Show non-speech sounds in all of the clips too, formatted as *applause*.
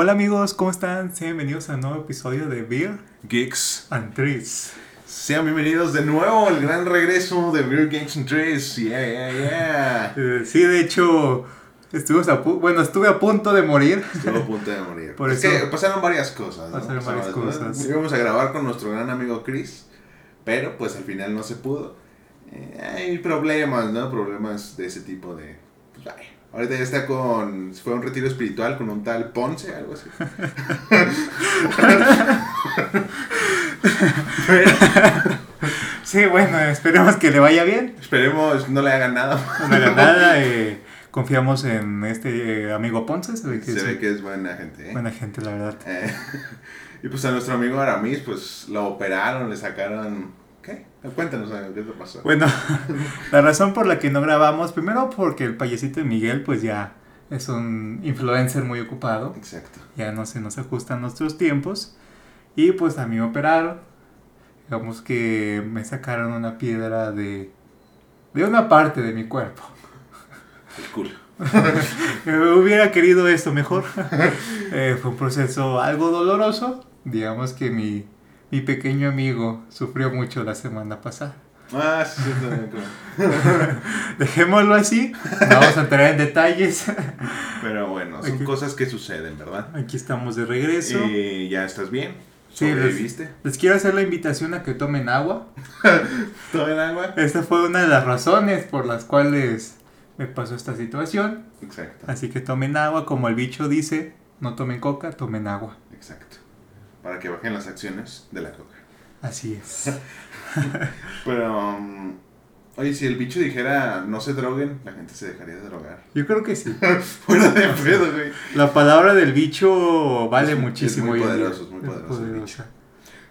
Hola amigos, ¿cómo están? Sean bienvenidos a un nuevo episodio de Beer Geeks. and Trees. Sean bienvenidos de nuevo al gran regreso de Beer Geeks and Trees. Yeah, yeah, yeah. Eh, sí, de hecho, estuvimos a bueno, estuve a punto de morir. Estuvo a punto de morir. Por es eso- que pasaron varias cosas. ¿no? Pasaron varias cosas. Íbamos a grabar con nuestro gran amigo Chris, pero pues al final no se pudo. Eh, hay problemas, ¿no? Problemas de ese tipo de... Pues, ay, ahorita ya está con... Fue a un retiro espiritual con un tal Ponce, algo así. Sí, bueno, esperemos que le vaya bien. esperemos no le hagan nada. No haga nada, eh, confiamos en este eh, amigo Ponce, se ve que Se es ve que es buena gente, ¿eh? buena gente, la verdad. Eh, *laughs* y pues a nuestro amigo Aramis, pues lo operaron, le sacaron. ¿Qué? Cuéntanos, amigo, ¿qué te pasó? Bueno, *laughs* la razón por la que no grabamos, primero porque el payasito de Miguel, pues ya es un influencer muy ocupado. Exacto. ya no se nos ajustan nuestros tiempos. Y pues a mí me operaron. Digamos que me sacaron una piedra de, de una parte de mi cuerpo. El culo. *laughs* Eh, hubiera querido esto mejor. *laughs* Eh, fue un proceso algo doloroso. Digamos que mi, mi pequeño amigo sufrió mucho la semana pasada. Ah, sí. *laughs* Dejémoslo así. Vamos a entrar en detalles. Pero bueno, son Aquí- cosas que suceden, ¿verdad? Aquí estamos de regreso. Y ya estás bien. Sí, les- ¿Sobreviviste? Les quiero hacer la invitación a que tomen agua. *laughs* ¿Todo en agua? Esta fue una de las razones por las cuales me pasó esta situación. Exacto, Así que tomen agua, como el bicho dice, no tomen coca, tomen agua. Para que bajen las acciones de la coca. Así es. *laughs* Pero, um, oye, si el bicho dijera no se droguen, la gente se dejaría de drogar. Yo creo que sí. *laughs* Fuera de pedo, güey. La palabra del bicho vale Es- es muchísimo. muy poderoso, es muy poderoso el poderosa.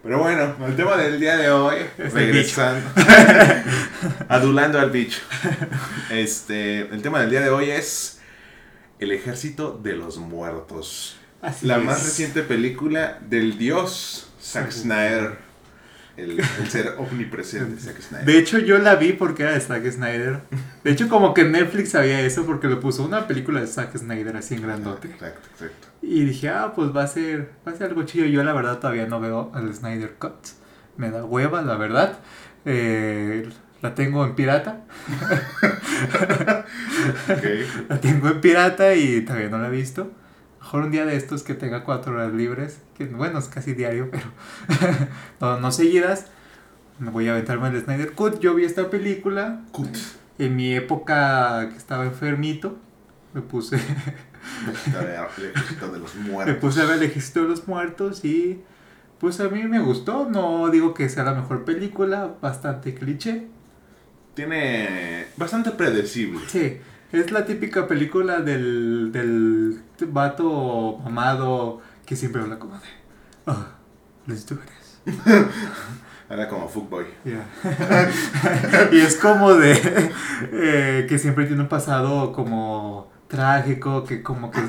Pero bueno, el tema del día de hoy, Es regresando, *laughs* adulando al bicho. Este, el tema del día de hoy es El ejército de los muertos. Así La es. más reciente película del dios Zack Snyder. El, el ser omnipresente Zack Snyder. De hecho, yo la vi porque era de Zack Snyder. De hecho, como que Netflix sabía eso porque lo puso una película de Zack Snyder así en grandote. Exacto, exacto. Y dije, ah, pues va a ser, va a ser algo chido. Yo la verdad todavía no veo al Snyder Cut. Me da hueva, la verdad. Eh, la tengo en pirata. *laughs* *laughs* La tengo en pirata y todavía no la he visto. Mejor un día de estos que tenga cuatro horas libres. Que bueno, es casi diario, pero *laughs* no, no seguidas. Voy a aventarme el Snyder Cut. Yo vi esta película Cut. en mi época que estaba enfermito. Me puse, *laughs* El ejército de los me puse a ver el ejército de los muertos y pues a mí me gustó. No digo que sea la mejor película, bastante cliché. Tiene bastante predecible. Sí, es la típica película del, del vato mamado que siempre habla como de, oh, let's do *laughs* como Fuckboy. Yeah. *laughs* y es como de eh, que siempre tiene un pasado como trágico, que como que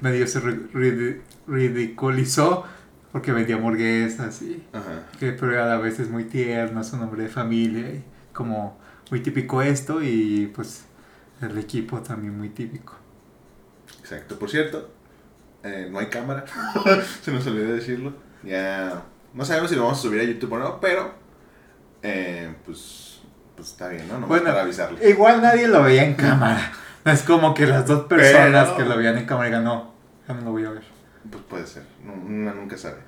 medio se ri- ridi- ridiculizó porque vendía hamburguesas y Ajá. que pero a la vez es muy tierno, es un hombre de familia y como muy típico esto y pues el equipo también muy típico. Exacto. Por cierto, eh, no hay cámara. *laughs* Se nos olvidó decirlo. Ya. No sabemos si lo vamos a subir a YouTube o no, pero. eh, pues. Pues está bien, ¿no? Nomás Bueno, para avisarle. Igual nadie lo veía en cámara. No *laughs* es como que las dos personas Pero- que lo veían en cámara digan, no, ya no lo voy a ver. Pues puede ser. No- Uno nunca sabe.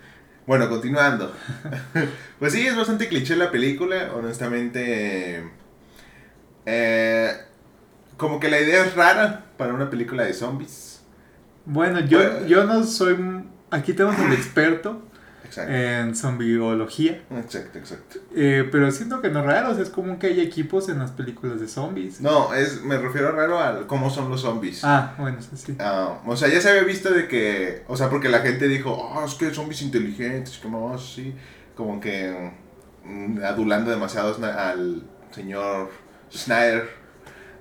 Bueno, continuando. *laughs* pues sí, es bastante cliché la película. Honestamente. eh, como que la idea es rara para una película de zombies. Bueno, yo, Bueno. yo no soy... Aquí tenemos un *coughs* experto Exacto. en zombiología, Exacto, exacto. eh, pero siento que no es raro, o sea, es común que hay equipos en las películas de zombies. No, es, me refiero raro a cómo son los zombies. Ah, bueno, eso sí. Ah, o sea, ya se había visto de que, o sea, porque la gente dijo, oh, es que zombies inteligentes, que más así, como que mm, adulando demasiado al señor Snyder.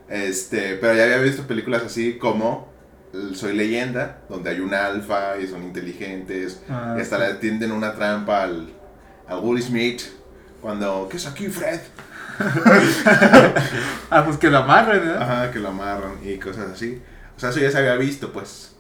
Este, pero ya había visto películas así como Soy Leyenda, donde hay un alfa y son inteligentes, Ah, y hasta sí. le tienden una trampa al, a Will Smith, cuando, ¿qué es aquí, Fred? *laughs* Ah, pues que lo amarren, ¿no? Ajá, que lo amarran y cosas así. O sea, eso ya se había visto, pues.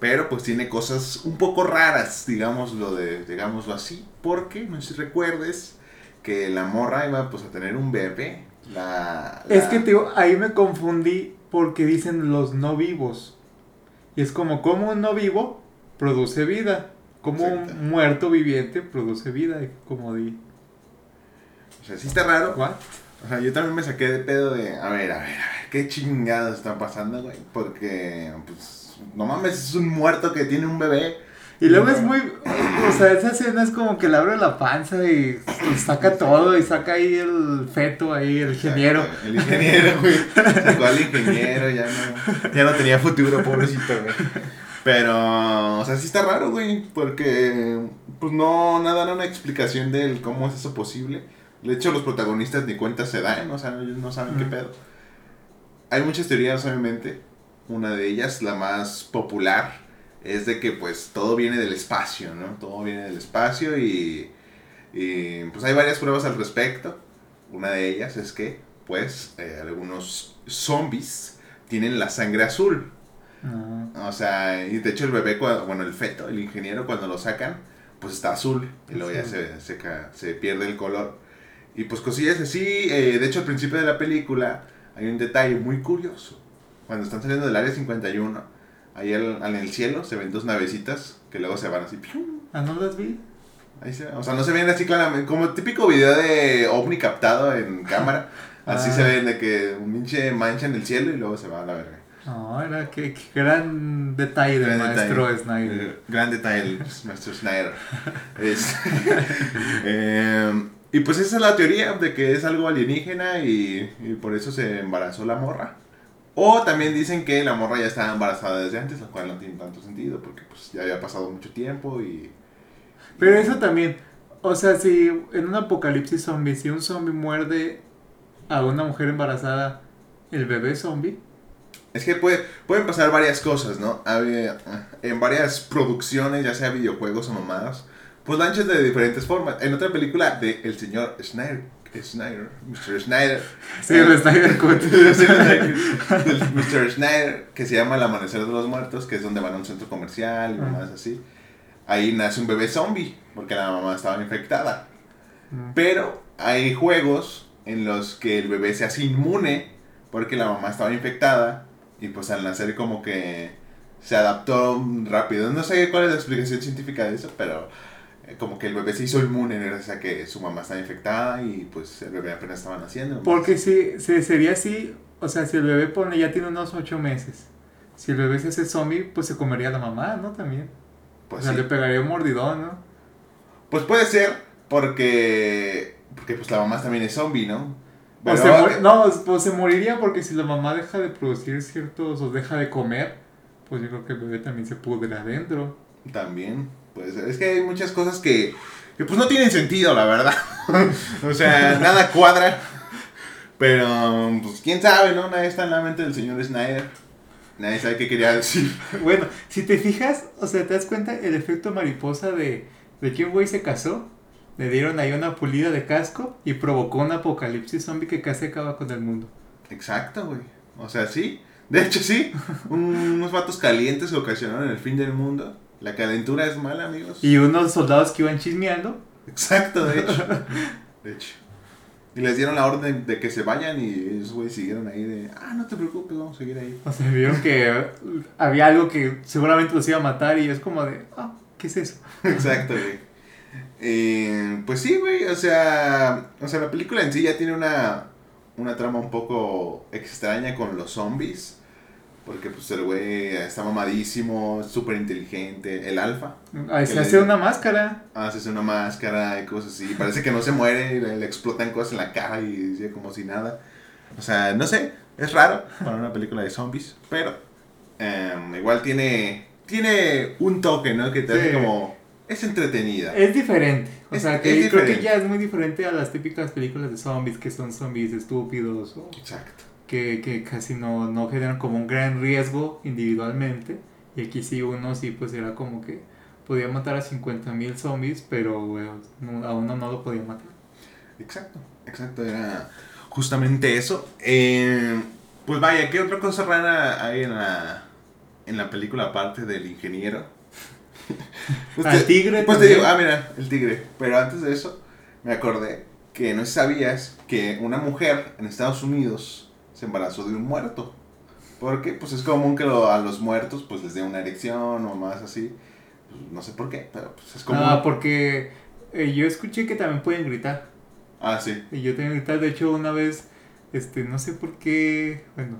Pero pues tiene cosas un poco raras, digámoslo, de, digámoslo así. Porque, no sé si recuerdes, que la morra iba pues a tener un bebé. La, Es que, tío, ahí me confundí porque dicen los no vivos. Y es como, como un no vivo produce vida. Como Exacto. un muerto viviente produce vida. Como di, O sea, sí está raro. ¿what? O sea, yo también me saqué de pedo de, a ver, a ver, a ver, ¿qué chingados están pasando, güey? Porque, pues, no mames, es un muerto que tiene un bebé. Y luego es muy. O sea, esa escena es como que le abre la panza y, saca todo. Y saca ahí el feto, ahí, el ingeniero. Exacto, El ingeniero, güey. *laughs* Sacó al ingeniero, ya no, ya no tenía futuro, pobrecito, güey. Pero, o sea, sí está raro, güey, porque, pues, no, nada, no una explicación del cómo es eso posible. De hecho, los protagonistas ni cuenta se dan, o sea, ellos no saben qué pedo. Hay muchas teorías, obviamente. Una de ellas, la más popular, es de que, pues, todo viene del espacio, ¿no? Todo viene del espacio y, y, pues, hay varias pruebas al respecto. Una de ellas es que, pues, eh, algunos zombies tienen la sangre azul. No. O sea, y de hecho el bebé, cua- bueno, el feto, el ingeniero, cuando lo sacan, pues está azul. Y luego ya se, se, se pierde el color. Y pues cosillas así. eh, de hecho, al principio de la película hay un detalle muy curioso. Cuando están saliendo del área 51, ahí al- en el cielo se ven dos navecitas que luego se van así. Ah, no las vi. Ahí se, o sea, no se ven así claramente, como típico video de ovni captado en *laughs* cámara. Así Ah. se ven de que un pinche mancha en el cielo y luego se va a la verga. No, era que, que gran detalle del Gran maestro detalle. Snyder. Gran detalle el *laughs* maestro Snyder. Es- *laughs* Eh, y pues esa es la teoría de que es algo alienígena y, y por eso se embarazó la morra. O también dicen que la morra ya estaba embarazada desde antes, lo cual no tiene tanto sentido porque pues ya había pasado mucho tiempo y... Pero eso también, o sea, si en un apocalipsis zombie, si un zombie muerde a una mujer embarazada, ¿el bebé es zombie? Es que puede, pueden pasar varias cosas, ¿no? Había- en varias producciones, ya sea videojuegos o mamadas, pues lanchas de diferentes formas. En otra película de el señor Snyder, Snyder, Mr. Snyder, *laughs* Sí, el Snyder Cut. del Mr. Snyder, que se llama El Amanecer de los Muertos, que es donde van a un centro comercial y mamadas así. Ahí nace un bebé zombie, porque la mamá estaba infectada. Pero hay juegos en los que el bebé se hace inmune porque la mamá estaba infectada y pues al nacer como que se adaptó rápido. No sé cuál es la explicación científica de eso, pero como que el bebé se hizo inmune gracias a que su mamá estaba infectada y pues el bebé apenas estaba naciendo. Porque si, si sería así, o sea, si el bebé pone ya tiene unos ocho meses, si el bebé se hace zombie, pues se comería a la mamá, ¿no? También. Pues, o sea, sí. le pegaría un mordidón, ¿no? Pues puede ser porque porque pues la mamá también es zombie, ¿no? O se no, pues se moriría porque si la mamá deja de producir ciertos o deja de comer, pues yo creo que el bebé también se pudre adentro. También, pues es que hay muchas cosas que, que pues no tienen sentido, la verdad. *laughs* o sea, nada cuadra. Pero, pues quién sabe, ¿no? Nadie está en la mente del señor Snyder. Nadie sabe qué quería decir. *laughs* Bueno, si te fijas, o sea, te das cuenta el efecto mariposa de, de que un güey se casó, le dieron ahí una pulida de casco y provocó un apocalipsis zombie que casi acaba con el mundo. Exacto, güey. O sea, sí. De hecho, sí. Un- unos vatos calientes ocasionaron el fin del mundo. La calentura es mala, amigos. Y unos soldados que iban chismeando, Exacto, de hecho. *laughs* De hecho. Y les dieron la orden de que se vayan y esos güeyes siguieron ahí de, ah, no te preocupes, vamos a seguir ahí. o sea, vieron que había algo que seguramente los iba a matar y es como de, ah, ¿qué es eso? *laughs* Exacto, güey. Eh, pues sí, güey, o sea, o sea, la película en sí ya tiene una, una trama un poco extraña con los zombies. Porque pues el güey está mamadísimo, súper inteligente, el alfa. Que se le- hace una máscara. Hace una máscara y cosas así. Parece que no se muere, y le, le explotan cosas en la cara y dice como si nada. O sea, no sé, es raro para una película de zombies, pero em, igual tiene, tiene un toque, ¿no? Que te hace Sí. como... Es entretenida. Es diferente. O Es- sea, que creo que ya es muy diferente a las típicas películas de zombies, que son zombies estúpidos o Exacto. Que, que casi no, no generan como un gran riesgo individualmente. Y aquí sí uno sí pues era como que podía matar a 50.000 zombies, pero a uno no lo podía matar. Exacto, exacto, era justamente eso. Eh, pues vaya, ¿qué otra cosa rara hay en la, en la película aparte del ingeniero. *laughs* Pues Al te- tigre Pues te digo, ah, mira, el tigre. Pero antes de eso, me acordé que no sabías que una mujer en Estados Unidos se embarazó de un muerto. Porque pues es común que lo- a los muertos pues les dé una erección o más así. Pues, no sé por qué, pero pues es común. Ah, porque eh, yo escuché que también pueden gritar. Ah, sí. Y yo que gritar, de hecho, una vez, este, no sé por qué, bueno,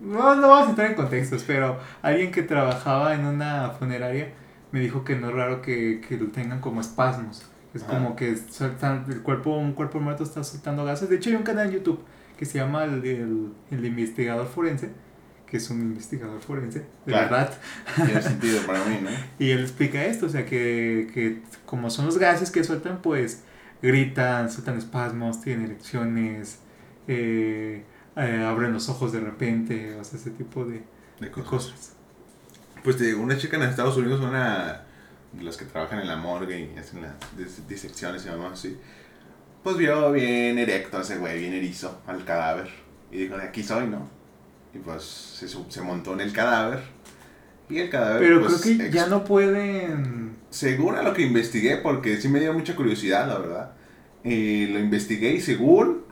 no, no vamos a entrar en contextos, pero alguien que trabajaba en una funeraria me dijo que no es raro que, que lo tengan como espasmos. Es Ajá. como que sueltan, el cuerpo, un cuerpo muerto está soltando gases. De hecho, hay un canal en YouTube que se llama el, el, el investigador forense, que es un investigador forense, de Claro. verdad. Tiene sentido para mí, ¿no? *laughs* Y él explica esto, o sea, que, que como son los gases que sueltan, pues gritan, sueltan espasmos, tienen erecciones, eh, eh, abren los ojos de repente, o sea, ese tipo de, De de cosas. Pues te digo, una chica en Estados Unidos, una de las que trabajan en la morgue y hacen las dis- disecciones y demás así, pues vio bien erecto ese güey, bien erizo al cadáver. Y dijo, de aquí soy, ¿no? Y pues se, se montó en el cadáver. Y el cadáver, Pero pues, creo que ya no pueden... Según a lo que investigué, porque sí me dio mucha curiosidad, la verdad. Y lo investigué y según,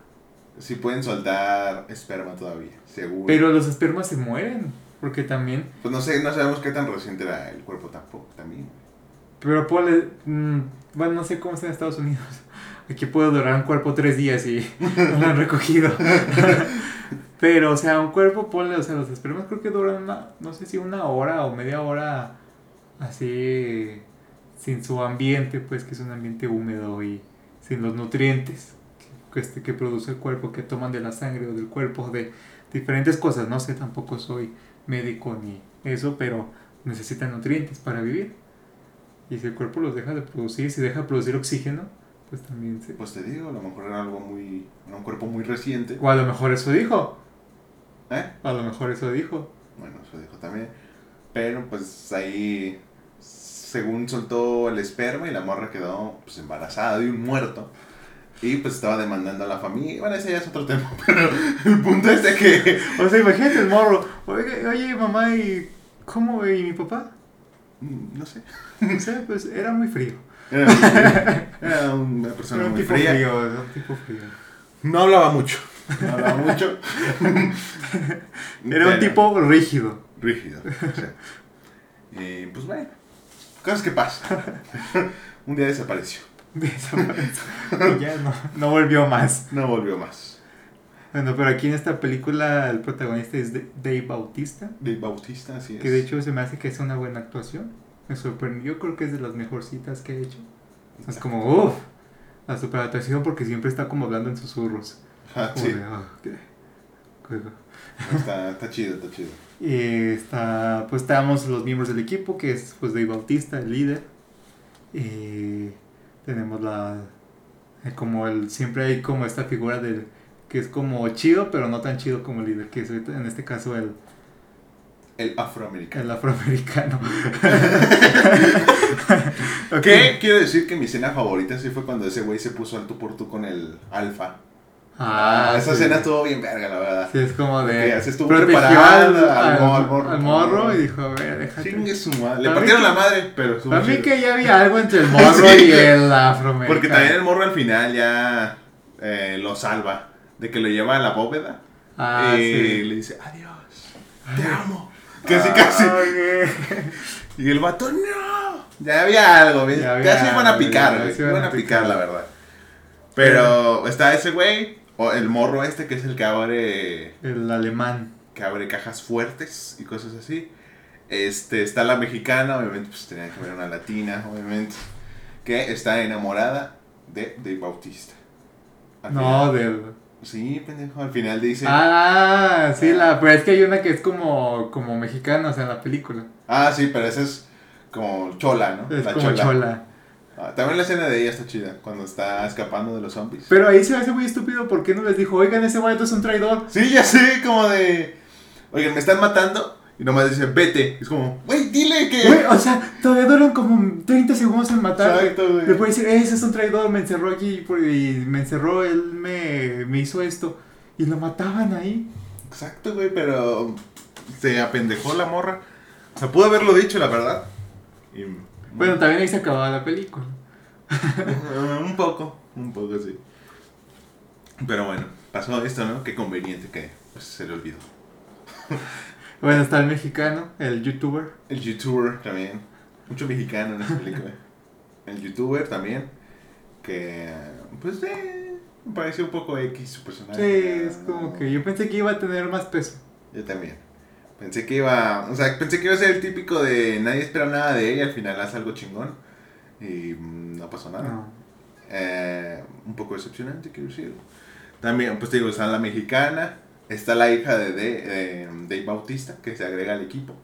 sí pueden soltar esperma todavía, según. Pero los espermas se mueren, porque también... Pues no sé, no sabemos qué tan reciente era el cuerpo tampoco, también. Pero ponle... mm, bueno, no sé cómo está en Estados Unidos. Aquí puede durar un cuerpo tres días y no *laughs* lo han recogido. *laughs* Pero, o sea, un cuerpo, ponle, o sea, los espermas creo que duran una, no sé si una hora o media hora así, sin su ambiente, pues que es un ambiente húmedo y sin los nutrientes que, este, que produce el cuerpo, que toman de la sangre o del cuerpo, de diferentes cosas. No sé, tampoco soy médico ni eso, pero necesitan nutrientes para vivir. Y si el cuerpo los deja de producir, si deja de producir oxígeno, pues también se... Pues te digo, a lo mejor era algo muy. Era un cuerpo muy reciente. O a lo mejor eso dijo. ¿Eh? A lo mejor eso dijo. Bueno, eso dijo también. Pero pues ahí. Según soltó el esperma y la morra quedó pues embarazada de un muerto. Y pues estaba demandando a la familia. Bueno, ese ya es otro tema. *laughs* Pero el punto es de que. O sea, imagínate el morro. Oye, oye mamá, ¿y cómo? ¿Y mi papá? mm, No sé. O sea, pues era muy frío. Era, una persona Era un muy tipo fría. frío, era un tipo frío. No hablaba mucho. No hablaba mucho. Era un tipo rígido. rígido. o sea. Y pues bueno, cosas que pasan. Un día desapareció. Desapareció. Y ya no, no volvió más. No volvió más. Bueno, pero aquí en esta película el protagonista es Dave Bautista. Dave Bautista, así es. Que de hecho se me hace que es una buena actuación. Me sorprendió, creo que es de las mejorcitas que he hecho. Es como, uff, la superactuación porque siempre está como hablando en susurros. Ah, Como sí, de, "Ah, qué- qué- está, está chido, está chido. *laughs* Y está, pues estamos los miembros del equipo, que es pues Dave Bautista, el líder. Y tenemos la, eh, como el, siempre hay como esta figura del, que es como chido, pero no tan chido como el líder, que es en este caso el, El afroamericano. el afroamericano. *laughs* Ok. ¿Qué? Quiero decir que mi escena favorita sí fue cuando ese güey se puso al tú por tú con el alfa. Ah, esa sí. escena estuvo bien verga, la verdad. Sí, es como de. Ok, se estuvo preparando al al, mo- al morro. al morro y dijo: A ver, déjate. Chingue su madre. Le partieron que- la madre, pero estuvo Para mí que ya había algo entre el *laughs* morro Sí. y el afroamericano. Porque también el morro al final ya eh, lo salva. De que lo lleva a la bóveda. Ah, y sí. le dice, adiós, te amo. Casi, casi. Ay, Y el vato, no. Ya había algo, ¿ves? Ya Ya, había se iban a picar, ya güey. se iban a picar, la verdad. Pero está ese güey, o el morro este que es el que abre, El alemán. que abre cajas fuertes y cosas así. Este, está la mexicana, obviamente, pues tenía que haber una latina, obviamente, que está enamorada de Dave Bautista. Al No, final- del. Sí, pendejo, al final dice... Ah, sí, la, pero es que hay una que es como, como mexicana, o sea, en la película. Ah, sí, pero esa es como chola, ¿no? Es La como chola. Ah, también la escena de ella está chida, cuando está escapando de los zombies. Pero ahí se hace muy estúpido, ¿por qué no les dijo, oigan, ese vato es un traidor? Sí, ya sé, como de... Oigan, me están matando. Y nomás dice, vete. Es como, güey, dile que... Güey, o sea, todavía duran como 30 segundos en matar. Exacto, güey. Le puede decir, ese es un traidor, me encerró aquí y me encerró, él me, me hizo esto. Y lo mataban ahí. Exacto, güey, pero se apendejó la morra. O sea, pudo haberlo dicho, la verdad. Y, Bueno, también ahí se acababa la película. *laughs* Un poco, un poco sí. Pero bueno, pasó esto, ¿no? Qué conveniente que pues, se le olvidó. *laughs* Bueno, está el mexicano, el youtuber. El youtuber también. Mucho mexicano en esta película. *laughs* El youtuber también. Que, pues, eh, me pareció un poco X su Sí, personaje. es como que yo pensé que iba a tener más peso. Yo también. Pensé que iba, o sea, pensé que iba a ser el típico de nadie espera nada de ella, al final hace algo chingón. Y no pasó nada. No. Eh, un poco decepcionante, quiero decir. También, pues te digo, está la mexicana, está la hija de Dave, Bautista, que se agrega al equipo,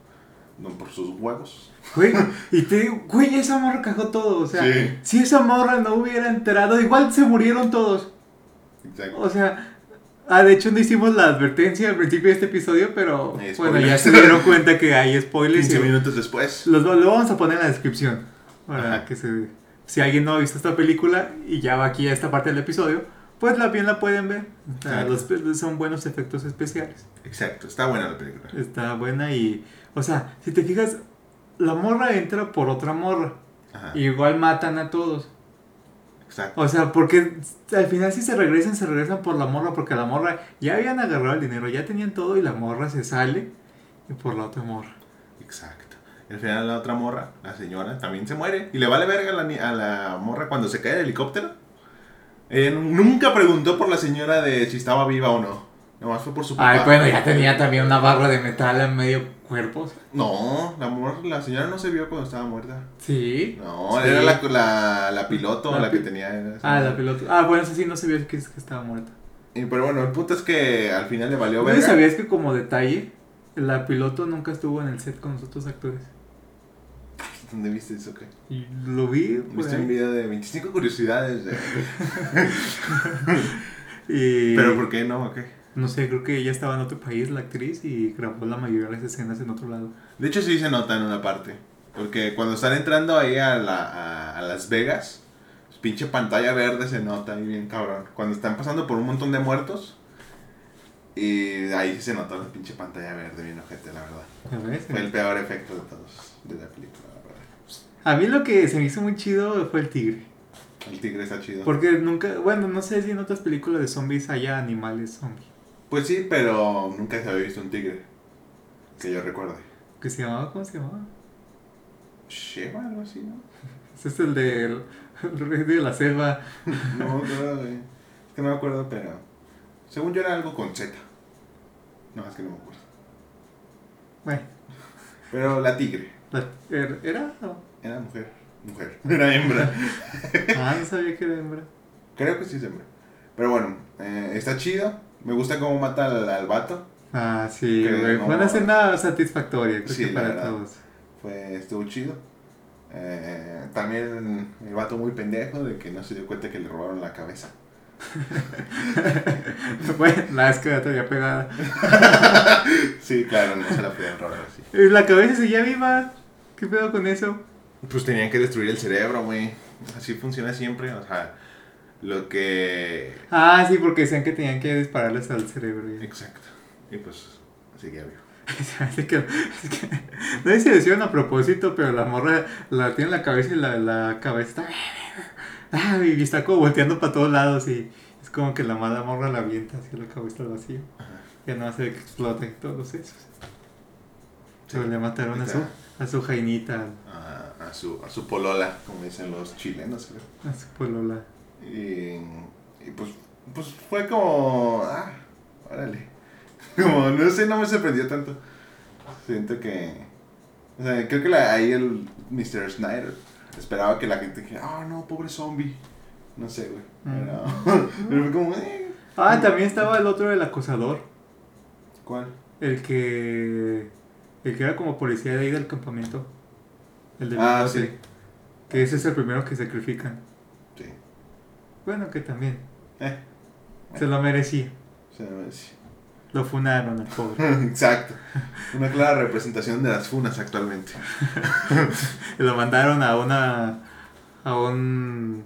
no por sus huevos. Güey, y te digo, güey, esa morra cagó todo. O sea, Sí. si esa morra no hubiera enterado, igual se murieron todos. Exacto. O sea, ah, de hecho no hicimos la advertencia al principio de este episodio, pero Hay bueno, ya se dieron cuenta que hay spoilers 15 y minutos después. los, lo vamos a poner en la descripción. Para Ajá. que se, si alguien no ha visto esta película y ya va aquí a esta parte del episodio, pues la bien la pueden ver. Los- son buenos efectos especiales. Exacto, está buena la película. Está buena y, o sea, si te fijas, la morra entra por otra morra. Ajá, Y igual matan a todos. exacto. O sea, porque al final si se regresan, se regresan por la morra, porque la morra ya habían agarrado el dinero, ya tenían todo y la morra se sale y por la otra morra. Exacto. Y al final la otra morra, la señora, también se muere. Y le vale verga a la, a la morra cuando se cae el helicóptero. Ella nu- nunca preguntó por la señora de si estaba viva o no. Nomás fue por su papá. Ay, bueno, ya tenía también una barra de metal en medio cuerpo. No, la, la señora no se vio cuando estaba muerta. Sí. No, Sí. era la, la, la piloto La la, que tenía. Ah, la piloto. Ah, bueno, eso sí, no se vio que, que estaba muerta. Y, pero bueno, el punto es que al final le valió ¿No verga. sabías que como detalle, la piloto nunca estuvo en el set con los otros actores? ¿Dónde viste eso? qué? Y lo vi por Viste un video de 25 curiosidades. de- *laughs* Y... Pero ¿por qué no? ¿O qué? No sé, creo que ella estaba en otro país, la actriz, y grabó la mayoría de las escenas en otro lado. De hecho sí se nota en una parte. Porque cuando están entrando ahí a, la, a, a Las Vegas, pues, pinche pantalla verde se nota ahí bien cabrón. Cuando están pasando por un montón de muertos. Y ahí sí se nota la pinche pantalla verde bien ojete, la verdad. Fue el peor efecto de todos de la película. A mí lo que se me hizo muy chido fue el tigre. El tigre está chido. Porque nunca, bueno, no sé si en otras películas de zombies haya animales zombies. Pues sí, pero nunca se había visto un tigre. Que yo recuerde. ¿Qué se llamaba? ¿Cómo se llamaba? Sheva, algo así, ¿no? Ese *laughs* es el de el rey de la selva. *laughs* No güey. Es que no me acuerdo, pero. Según yo era algo con Z. No, es que no me acuerdo. Bueno, Pero la tigre. la- ¿era? era? No. Era mujer. Mujer. *laughs* Era hembra. *laughs* Ah, no sabía que era hembra. Creo que sí es hembra. Pero bueno, eh, está chido. Me gusta cómo mata al, al vato. Ah, sí, güey. no- Fue una escena satisfactoria, creo Sí, que para todos. Fue, estuvo chido. Eh, también el vato muy pendejo de que no se dio cuenta que le robaron la cabeza. *laughs* bueno, la es que la tenía pegada. Sí, claro, no se la podían robar así. La cabeza seguía viva. ¿Qué pedo con eso? Pues tenían que destruir el cerebro, güey. Así funciona siempre. O sea, lo que. Ah, sí, porque decían que tenían que dispararles al cerebro. y- Exacto. Y pues, seguía vivo. Se me hace que, es *laughs* que- no sé si lo hicieron a propósito, pero la morra la tiene en la cabeza y la, la cabeza está. *laughs* Ah, y está como volteando para todos lados y es como que la mala morra la avienta hacia la cabeza al vacío. Ajá. Ya no hace que exploten todos esos. Sí. Pero le mataron a su, a su jainita, A, a su, a su polola, como dicen los chilenos, creo. a su polola. Y, y pues, pues fue como. Ah, órale. *laughs* Como, no sé, no me sorprendió tanto. Siento que. O sea, creo que la- ahí el Mr. Snyder esperaba que la gente dijera, ah, no, pobre zombie. No sé, güey. Mm. Pero, *laughs* fue como, eh. Ah, también estaba el otro del acosador. ¿Cuál? El que. El que era como policía de ahí del campamento. El del Ah, bigote. sí. Que ese es el primero que sacrifican. Sí. Bueno, que también. Eh. Se lo merecía. O sea, sí. Lo funaron al pobre. *laughs* Exacto. Una clara representación de las funas actualmente. *laughs* lo mandaron a una. A un.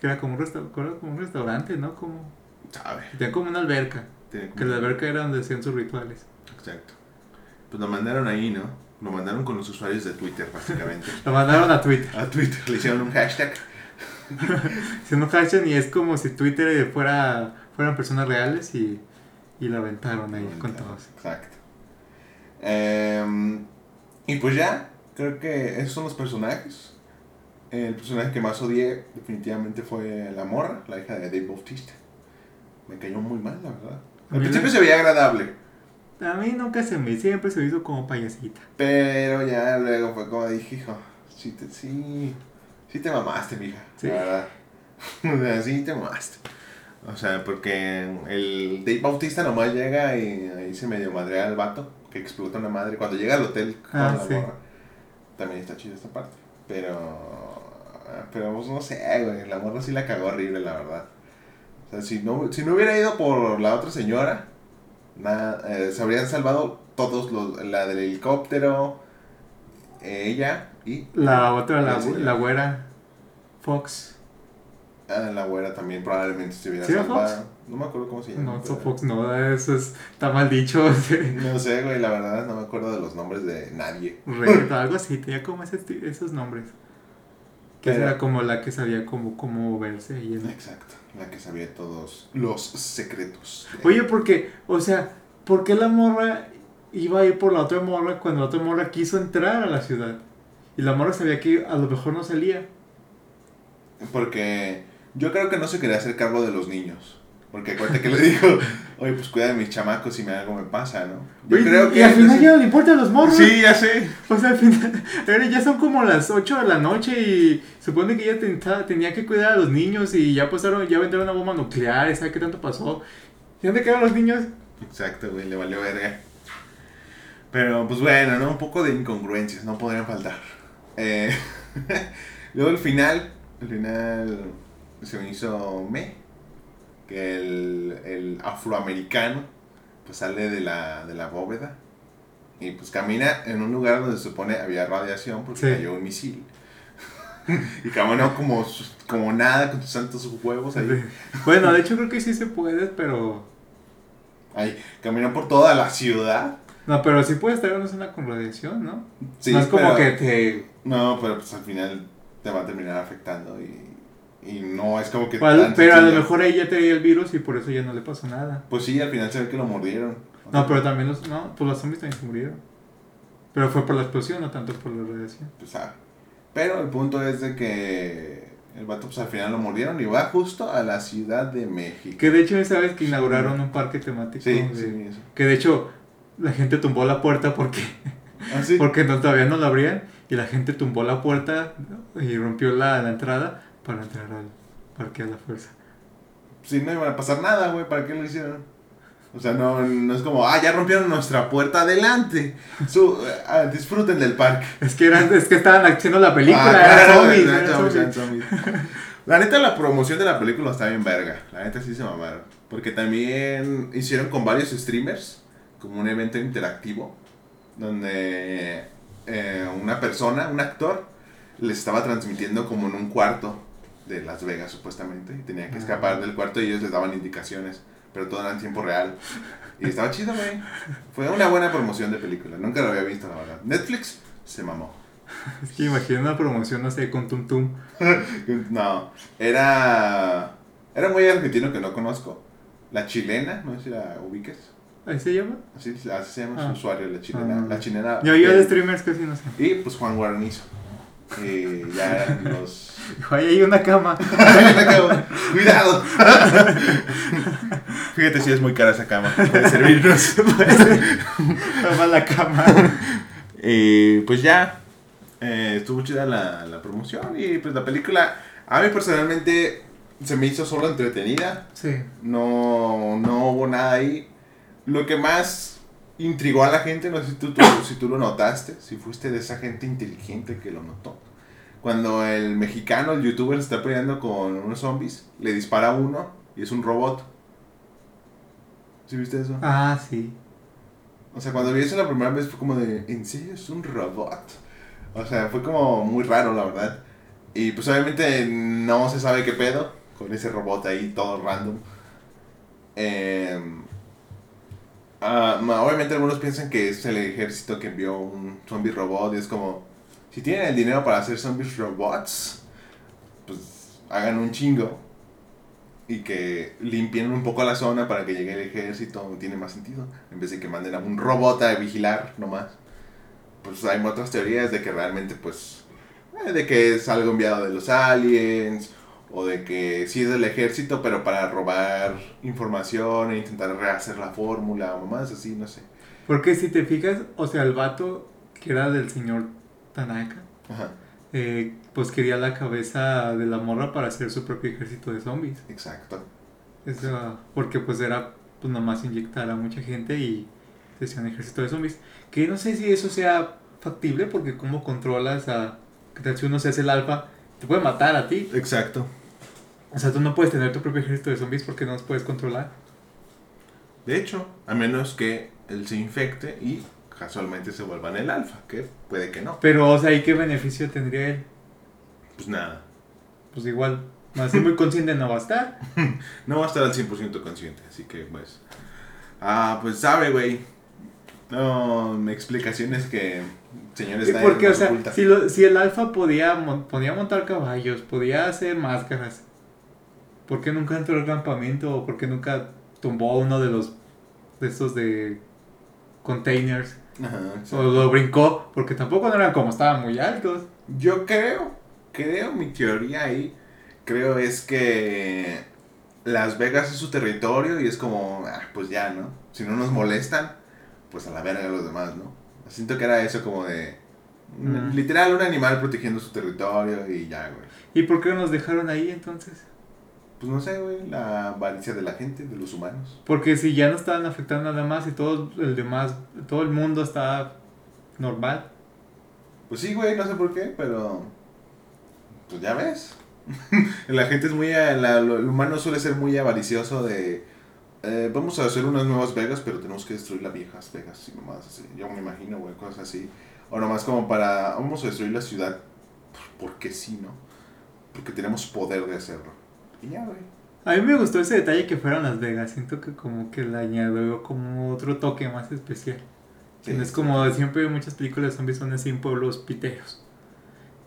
Que era como un, resta- era como un restaurante, ¿no? Como. ¿Sabe? Tenía como una alberca. Tiene Que como- la alberca era donde hacían sus rituales. Exacto. Pues lo mandaron ahí, ¿no? Lo mandaron con los usuarios de Twitter, básicamente. *laughs* Lo mandaron a Twitter. a Twitter le hicieron un hashtag. *laughs* Se no hashtag y es como si Twitter fuera fueran personas reales y, y lo aventaron ahí con todos. Exacto. Em, y pues ya, creo que esos son los personajes. El personaje que más odié definitivamente fue la morra, la hija de Dave Bautista. Me cayó muy mal, la verdad. Al principio se veía agradable. A mí nunca se me, siempre se hizo como payasita. Pero ya luego fue como dije, hijo, sí te, sí, sí te mamaste, mija. Sí. La verdad. *laughs* sí te mamaste. O sea, porque el Dave Bautista nomás llega y ahí se medio madrea al vato, que explota una madre. Cuando llega al hotel con ah, la morra, también está chida esta parte. Pero, pero pues no sé, güey, la morra sí la cagó horrible, la verdad. O sea, si no, si no hubiera ido por la otra señora, nada, eh, se habrían salvado todos los, la del helicóptero, ella y... La otra, la, la güera, Fox. Ah, la güera también probablemente se hubiera salvado. No me acuerdo cómo se llama. No, Fox no, eso es, está mal dicho. *laughs* No sé, güey, la verdad no me acuerdo de los nombres de nadie. algo así, tenía como ese, esos nombres. Que era como la que sabía cómo, cómo verse. Y Exacto, la que sabía todos los secretos. Oye, porque, o sea, ¿por qué la morra iba a ir por la otra morra cuando la otra morra quiso entrar a la ciudad? Y la morra sabía que a lo mejor no salía. Porque yo creo que no se quería hacer cargo de los niños. Porque acuérdate que le dijo, oye, pues cuida de mis chamacos si me algo me pasa, ¿no? Yo creo que. Y al final ya no le importa a los morros. Sí, ya sé. O sea, al final. Ya son como las 8 de la noche y supone que ella tenía que cuidar a los niños y ya pasaron, ya vendieron una bomba nuclear, ¿sabes qué tanto pasó? ¿Y dónde quedaron los niños? Exacto, güey, le valió verga. Pero pues bueno, ¿no? Un poco de incongruencias, no podrían faltar. Eh, *laughs* luego el final, al final se me hizo me que el, el afroamericano pues sale de la, de la bóveda y pues camina en un lugar donde se supone había radiación porque cayó un misil. *laughs* y caminó como, como nada con tus santos huevos ahí. Bueno, de hecho creo que sí se puede, pero... Ahí, caminó por toda la ciudad. No, pero sí puedes estar en una zona con radiación, ¿no? Sí, no es como que te... No, pero pues al final te va a terminar afectando y, y no es como que... pero a lo mejor ahí ya tenía el virus y por eso ya no le pasó nada. Pues sí, al final se ve que lo mordieron. No, pero también los... No, pues los zombies también se murieron. Pero fue por la explosión, no tanto por la radiación. Pues ah. Pero el punto es de que el vato pues al final lo mordieron y va justo a la Ciudad de México. Que de hecho esa vez que inauguraron un parque temático. Sí, sí, eso. Que de hecho la gente tumbó la puerta porque... ¿Ah, sí? *laughs* porque no, todavía no la abrían y la gente tumbó la puerta y rompió la, la entrada para entrar al parque a la fuerza. Si no iba a pasar nada, güey, ¿para qué lo hicieron? O sea, no, no es como, ah, ya rompieron nuestra puerta adelante. Su, uh, disfruten del parque. Es que, eran, es que estaban haciendo la película, ah, era zombies, La neta, la promoción de la película está bien verga. La neta sí se mamaron. Porque también hicieron con varios streamers como un evento interactivo donde eh, una persona, un actor, les estaba transmitiendo como en un cuarto de Las Vegas supuestamente y tenía que escapar del cuarto y ellos les daban indicaciones, pero todo era en tiempo real. Y estaba chido, güey. Fue una buena promoción de película, nunca lo había visto, la verdad. Netflix se mamó. Es que imagina una promoción, no sé, con Tum Tum. *laughs* no, era. Era muy argentino que no conozco. La chilena, no sé si la ubiques. ¿Ahí se llama? Así, así se llama su ah. usuario, la chilena. Ah. La chilena. Yo, yo de streamers casi no sé. Y pues Juan Guarnizo. Y ya los. *laughs* *laughs* Ahí hay una cama. Cuidado. *laughs* Fíjate si es muy cara esa cama. Puede servirnos. Toma la cama. Y pues ya. Eh, estuvo chida la, la promoción. Y pues la película. A mí personalmente se me hizo solo entretenida. Sí. No, no hubo nada ahí. Lo que más intrigó a la gente, no sé si tú, si tú lo notaste, si fuiste de esa gente inteligente que lo notó. Cuando el mexicano, el youtuber, se está peleando con unos zombies, le dispara uno y es un robot. ¿Sí viste eso? Ah, sí. O sea, cuando vi eso la primera vez fue como de, ¿en serio es un robot? O sea, fue como muy raro, la verdad. Y pues obviamente no se sabe qué pedo con ese robot ahí, todo random. Eh, Ma- obviamente algunos piensan que es el ejército que envió un zombie robot y es como, si tienen el dinero para hacer zombies robots, pues hagan un chingo y que limpien un poco la zona para que llegue el ejército, tiene más sentido, en vez de que manden a un robot a vigilar nomás. Pues hay otras teorías de que realmente pues, eh, de que es algo enviado de los aliens, o de que sí es del ejército, pero para robar información e intentar rehacer la fórmula o más así, no sé. Porque si te fijas, o sea, el vato que era del señor Tanaka, Ajá, eh, pues quería la cabeza de la morra para hacer su propio ejército de zombies. exacto. Eso, porque pues era pues nomás inyectar a mucha gente y se hacía un ejército de zombies. Que no sé si eso sea factible porque cómo controlas a... Que tal si uno se hace el alfa, te puede matar a ti. Exacto. O sea, tú no puedes tener tu propio ejército de zombies porque no los puedes controlar. De hecho, a menos que él se infecte y casualmente se vuelva en el alfa, que puede que no. Pero, o sea, ¿y qué beneficio tendría él? Pues nada. Pues igual, así muy consciente no va a estar. *laughs* No va a estar al 100% consciente, así que pues... Ah, pues sabe, güey. No, explicaciones que señores Sí, porque, o sea, si, lo- si el alfa podía, podía montar caballos, podía hacer máscaras, ¿por qué nunca entró al campamento o por qué nunca tumbó uno de los de estos de containers Ajá, o lo brincó? Porque tampoco no eran como estaban muy altos. Yo creo, creo, mi teoría ahí, creo es que Las Vegas es su territorio y es como, ah, pues ya, ¿no? Si no nos molestan, pues a la verga los demás, ¿no? Siento que era eso como de, Mm. literal, un animal protegiendo su territorio y ya, güey. ¿Y por qué nos dejaron ahí entonces? Pues no sé, güey, la avaricia de la gente, de los humanos. Porque si ya no estaban afectando nada más y todo el demás, todo el mundo está normal. Pues sí, güey, no sé por qué, pero. Pues ya ves. *laughs* la gente es muy. la- lo- el humano suele ser muy avaricioso de. eh, vamos a hacer unas nuevas Vegas, pero tenemos que destruir las viejas Vegas y nomás así. Yo me imagino, güey, cosas así. O nomás como para. Vamos a destruir la ciudad. Porque sí, ¿no? Porque tenemos poder de hacerlo. Y ya, güey. A mí me gustó ese detalle que fueron Las Vegas. Siento que como que le añadió como otro toque más especial. Sí, no es sí. como siempre muchas películas de zombies son así en pueblos piteros.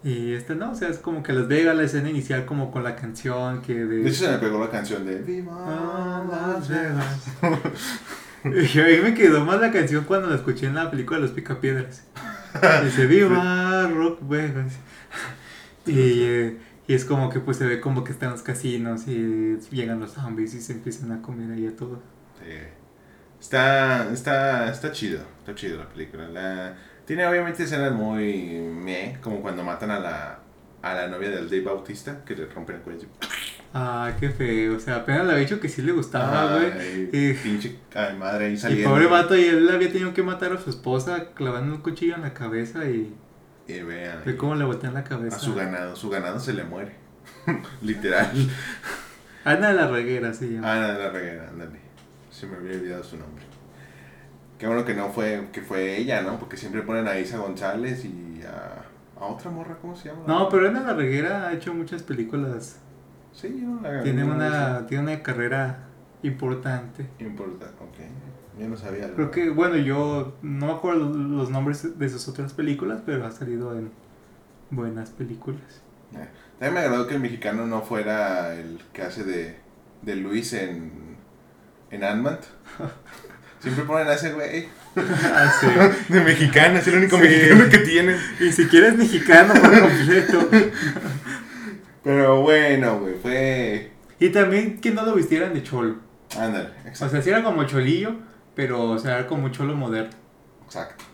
Y esta no, o sea, es como que Las Vegas, la escena inicial como con la canción que de... De hecho, se me pegó la canción de. Ah, Viva Las Vegas. *laughs* y a mí me quedó más la canción cuando la escuché en la película de Los Picapiedras. *laughs* Dice, viva Rock Vegas. Y, eh, y es como que pues se ve como que están los casinos y llegan los zombies y se empiezan a comer ahí a todos. Sí. Está, está, está chido, está chido la película. La, tiene obviamente escenas muy meh, como cuando matan a la, a la novia del Dave Bautista, que le rompen el cuello. Ah, qué feo. O sea, apenas le había dicho que sí le gustaba, güey. Y- pinche ay, madre ahí Y saliendo. pobre vato, y él había tenido que matar a su esposa clavando un cuchillo en la cabeza y Y vean, ve cómo le voltean la cabeza. a su ganado, su ganado se le muere. *laughs* Literal. Ana de la Reguera se llama. Ana de la Reguera, ándale. Se me había olvidado su nombre. Qué bueno que no fue, que fue ella, ¿no? Porque siempre ponen a Isa González y a, a otra morra, ¿cómo se llama? No, pero Ana de la Reguera ha hecho muchas películas. Sí, yo no la Tiene una, tiene una carrera importante. Importa, ok. Yo no sabía. Creo que, bueno, yo no me acuerdo los nombres de sus otras películas, pero ha salido en buenas películas. Eh, También me agradó que el mexicano no fuera el que hace de, de Luis en, en Ant-Man. *laughs* Siempre ponen a ese güey. Ah, sí. *laughs* De mexicano, es el único Sí. mexicano que tienen. Y si quieres mexicano por completo. *laughs* Pero bueno, güey, fue. Y también que no lo vistieran de cholo. Ándale, O exacto. sea, sí era como cholillo, pero o sea, como cholo moderno. exacto.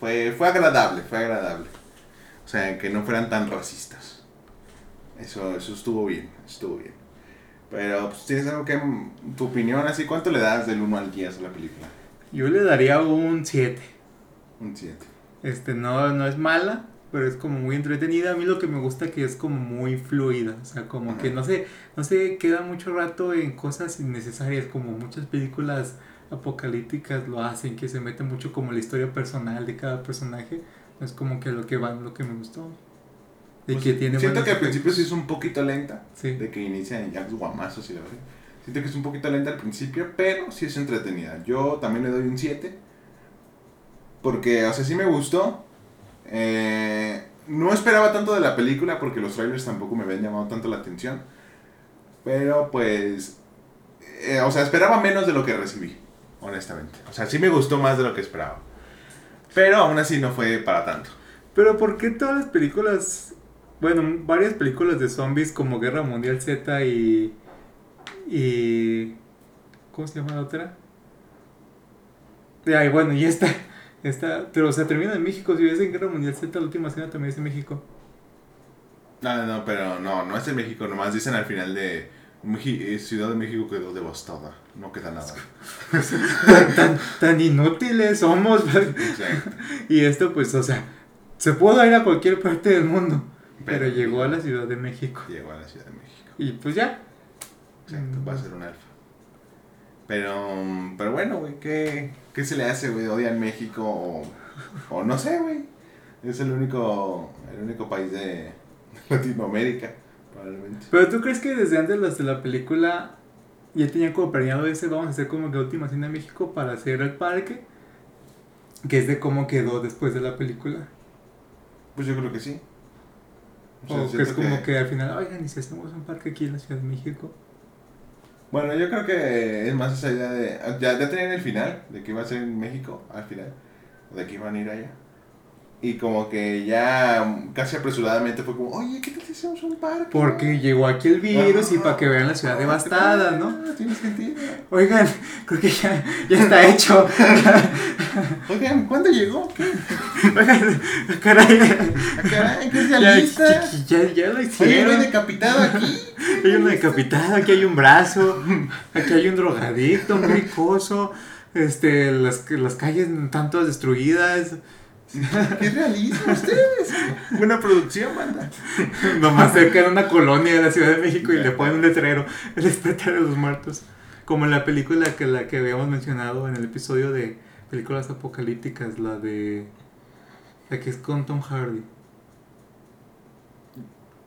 Fue, fue agradable, fue agradable. O sea, que no fueran tan racistas. Eso, eso estuvo bien, estuvo bien. Pero, pues, ¿tienes algo que. tu opinión así? ¿Cuánto le das del 1 al 10 a la película? Yo le daría un 7. Un 7. Este, no, no es mala, pero es como muy entretenida. A mí lo que me gusta que es como muy fluida. O sea, como que no se, no se queda mucho rato en cosas innecesarias, como muchas películas apocalípticas lo hacen, que se mete mucho como la historia personal de cada personaje. Es como que lo que va, lo que me gustó. Y Pues, que tiene siento que al principio sí es un poquito lenta. Sí. De que inicia en los guamazos y la verdad. Siento que es un poquito lenta al principio, pero sí es entretenida. Yo también le doy un 7. Porque, o sea, sí me gustó. Eh, no esperaba tanto de la película porque los trailers tampoco me habían llamado tanto la atención. Pero pues... eh, o sea, esperaba menos de lo que recibí, honestamente. O sea, sí me gustó más de lo que esperaba. Pero aún así no fue para tanto. Pero ¿por qué todas las películas, bueno, varias películas de zombies como Guerra Mundial Z y... y ¿Cómo se llama la otra? Ya, y bueno, y esta, esta, pero o sea, termina en México, si ves en Guerra Mundial Z, la última escena también es en México. No, no, pero no, no es en México, nomás dicen al final de Meji- eh, Ciudad de México quedó devastada, no queda nada. Tan, tan, tan inútiles somos. Exacto. y esto pues, o sea, se pudo ir a cualquier parte del mundo, pero, Pero- llegó a la Ciudad de México. Llegó a la Ciudad de México. Y pues ya. Exacto, va a ser un alfa. Pero, mm, pero bueno, güey, ¿qué, ¿qué se le hace, güey? ¿Odian México o, o no sé, güey? Es el único, el único país de Latinoamérica, probablemente. Pero tú crees que desde antes de la película ya tenían como planeado ese, vamos a hacer como que última cena en México para hacer el parque, que es de cómo quedó después de la película. Pues yo creo que sí. O sea, O que es como que... al final, oigan, ¿y si hacemos un parque aquí en la Ciudad de México? Bueno, yo creo que es más esa idea de... Ya, ya tenían el final, de que iba a ser en México, al final. De que iban a ir allá. Y como que ya casi apresuradamente fue como, oye, ¿qué tal si hacemos un parque? Porque llegó aquí el virus y para que vean la ciudad devastada, ¿no? Ah, Tiene sentido. Oigan, creo que ya, ya está hecho. *laughs* Oigan, ¿cuándo llegó? ¿Qué? Oigan, caray. Ah, caray, ¿qué realista? ya, ya, ya lo Oye, hicieron. güey decapitado aquí. *laughs* Hay uno decapitado, aquí hay un brazo, aquí hay un drogadicto, un *laughs* ricoso, este, las, las calles están todas destruidas. *laughs* ¿Qué realismo ustedes? Buena producción, banda. *laughs* Nomás cerca de una colonia de la Ciudad de México y le ponen un letrero, el despertar de los muertos. Como en la película que la que habíamos mencionado en el episodio de películas apocalípticas, la de la que es con Tom Hardy,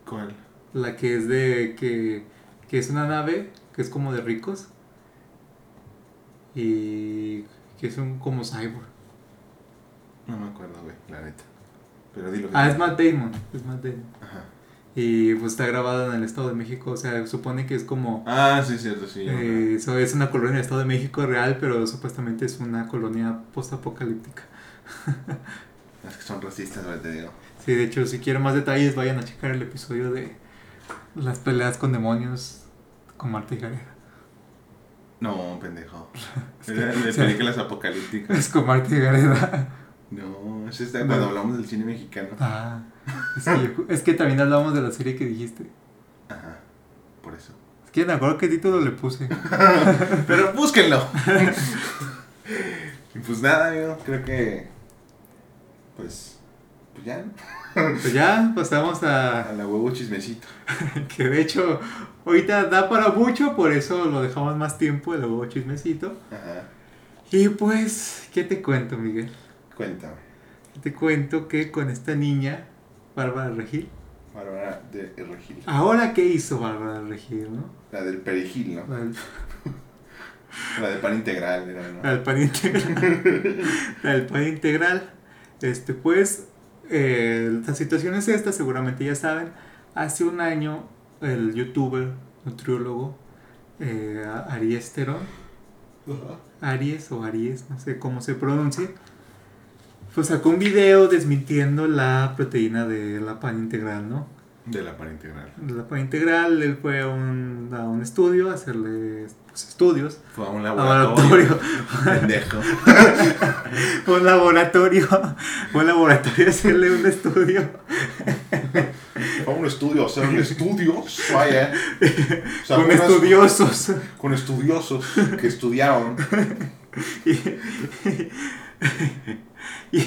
¿Cuál? la que es de que, que es una nave que es como de ricos y que es un como cyborg. No me acuerdo, güey, la neta. Pero dilo. Ah, es Matt Damon, es Matt Damon. Ajá. Y pues está grabado en el Estado de México, o sea, supone que es como Ah, sí, cierto, sí. Eh, eso es una colonia del Estado de México real, pero supuestamente es una colonia post-apocalíptica. *laughs* Es que son racistas, güey, te digo. Sí, de hecho, si quieren más detalles, vayan a checar el episodio de las peleas con demonios con Marta y Gareda. No, pendejo. *laughs* Es que- de o sea, películas apocalípticas. Es con Marta y Gareda. *laughs* No, eso está cuando hablamos del cine mexicano. Ah, es que, yo- es que también hablamos de la serie que dijiste. Ajá, por eso. Es que me acuerdo qué título le puse. *laughs* Pero búsquenlo. y pues nada, amigo, creo que. Pues. Pues ya. Pues ya pasamos a. A la huevo chismecito. *laughs* Que de hecho, ahorita da para mucho, por eso lo dejamos más tiempo, el huevo chismecito. Ajá, Y pues, ¿qué te cuento, Miguel? Cuéntame. Te cuento que con esta niña, Bárbara Regil. Bárbara de Regil. Ahora, ¿qué hizo Bárbara Regil, no? La del perejil, ¿no? La del, La pan integral, era, ¿no? la del pan integral. La del pan integral. Este, pues, eh, la situación es esta, seguramente ya saben. Hace un año, el youtuber, nutriólogo, eh, Aries Terón, Ajá. Aries o Aries, no sé cómo se pronuncia, pues sacó un video desmintiendo la proteína de la pan integral, ¿no? De la pan integral. De la pan integral, él fue a un, a un estudio a hacerle pues, estudios. Fue a un Laboratorio. laboratorio. *laughs* Pendejo. *laughs* un laboratorio. Un laboratorio a hacerle un estudio. Fue a un estudio, a hacer un estudio. Vaya. O sea, con unas- estudiosos. Con estudiosos que estudiaron. *laughs* Y, *laughs* y-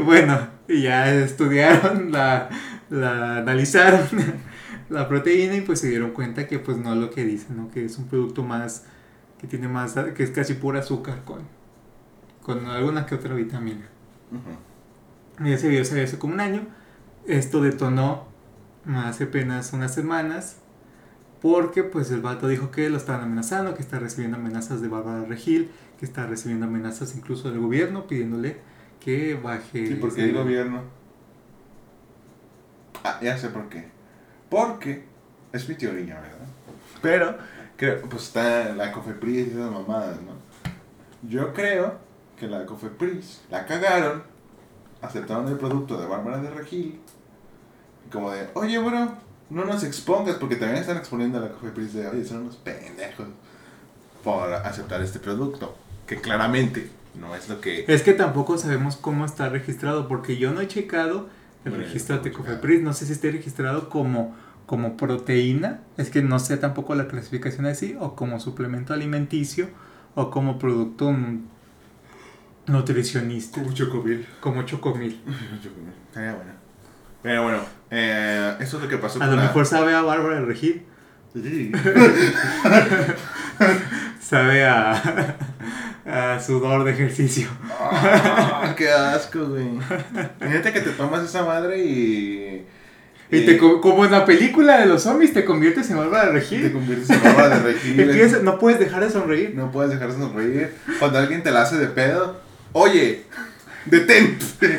bueno, ya estudiaron, la, la analizaron *laughs* la proteína y pues se dieron cuenta que pues no es lo que dicen, ¿no? Que es un producto más, que tiene más, que es casi pura azúcar con, con alguna que otra vitamina. Ujú. Y ese video salió hace como un año. Esto detonó hace apenas unas semanas Porque pues el vato dijo que lo estaban amenazando, que está recibiendo amenazas de Bárbara Regil, que está recibiendo amenazas incluso del gobierno pidiéndole que baje. ¿Y por qué ese- el gobierno? Ah, ya sé por qué. Porque es mi teoría, ¿verdad? Pero, creo, pues está la Cofepris y esas mamadas, ¿no? Yo creo que la Cofepris la cagaron, aceptaron el producto de Bárbara de Regil, y como de, oye, bro, no nos expongas, porque también están exponiendo a la Cofepris de, oye, son unos pendejos por aceptar este producto, que claramente no es lo que... Es que tampoco sabemos cómo está registrado, porque yo no he checado el Bueno, registro de. Cofepris. No sé si esté registrado como, como proteína, es que no sé tampoco la clasificación así, o como suplemento alimenticio, o como producto nutricionista, chocomil. *laughs* como chocomil. Estaría bueno. Pero bueno, eh, eso es lo que pasó A con lo la- mejor sabe a Bárbara de Regil, Sí. *laughs* sabe a, *laughs* a sudor de ejercicio. Ah, qué *laughs* asco, güey. Imagínate que te tomas esa madre y. Y te, co- como en la película de los zombies, te conviertes en Bárbara de te Regil. conviertes en barba de regil. Empiezas- no puedes dejar de sonreír. No puedes dejar de sonreír. Cuando alguien te la hace de pedo, oye, detente. *laughs*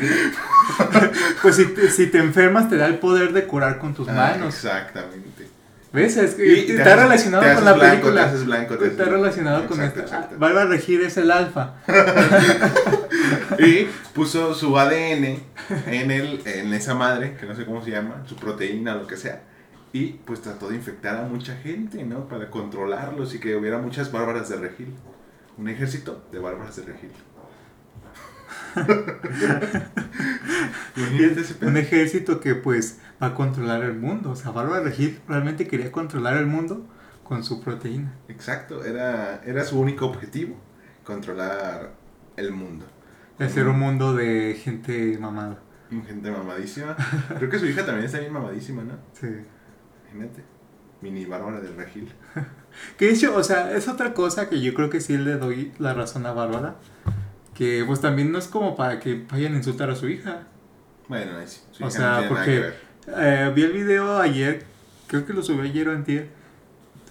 Pues si te, si te enfermas te da el poder de curar con tus Ah, manos. Exactamente. ¿Ves? Es que Y te está haces- relacionado con la blanco, película. Te haces blanco, te Está haces- relacionado con Exacto, esta. exacto. Bárbara Regir es el alfa. Y puso su ADN en, el, en esa madre, que no sé cómo se llama, su proteína, lo que sea. Y pues trató de infectar a mucha gente, ¿no? Para controlarlos y que hubiera muchas bárbaras de regil. Un ejército de bárbaras de regil. *laughs* Un ejército que pues va a controlar el mundo. O sea, Bárbara Regil realmente quería controlar el mundo con su proteína. Exacto, era, era su único objetivo, controlar el mundo. Hacer un mundo de gente mamada. Gente mamadísima. Creo que su hija también está bien mamadísima, ¿no? Sí. Imagínate. Mini Bárbara del Regil. *laughs* Que de hecho, o sea, es otra cosa que yo creo que sí le doy la razón a Bárbara. Que pues también no es como para que vayan a insultar a su hija. Bueno, su O hija sea, no tiene nada porque- que ver. Eh, vi el video ayer, creo que lo subí ayer o antier.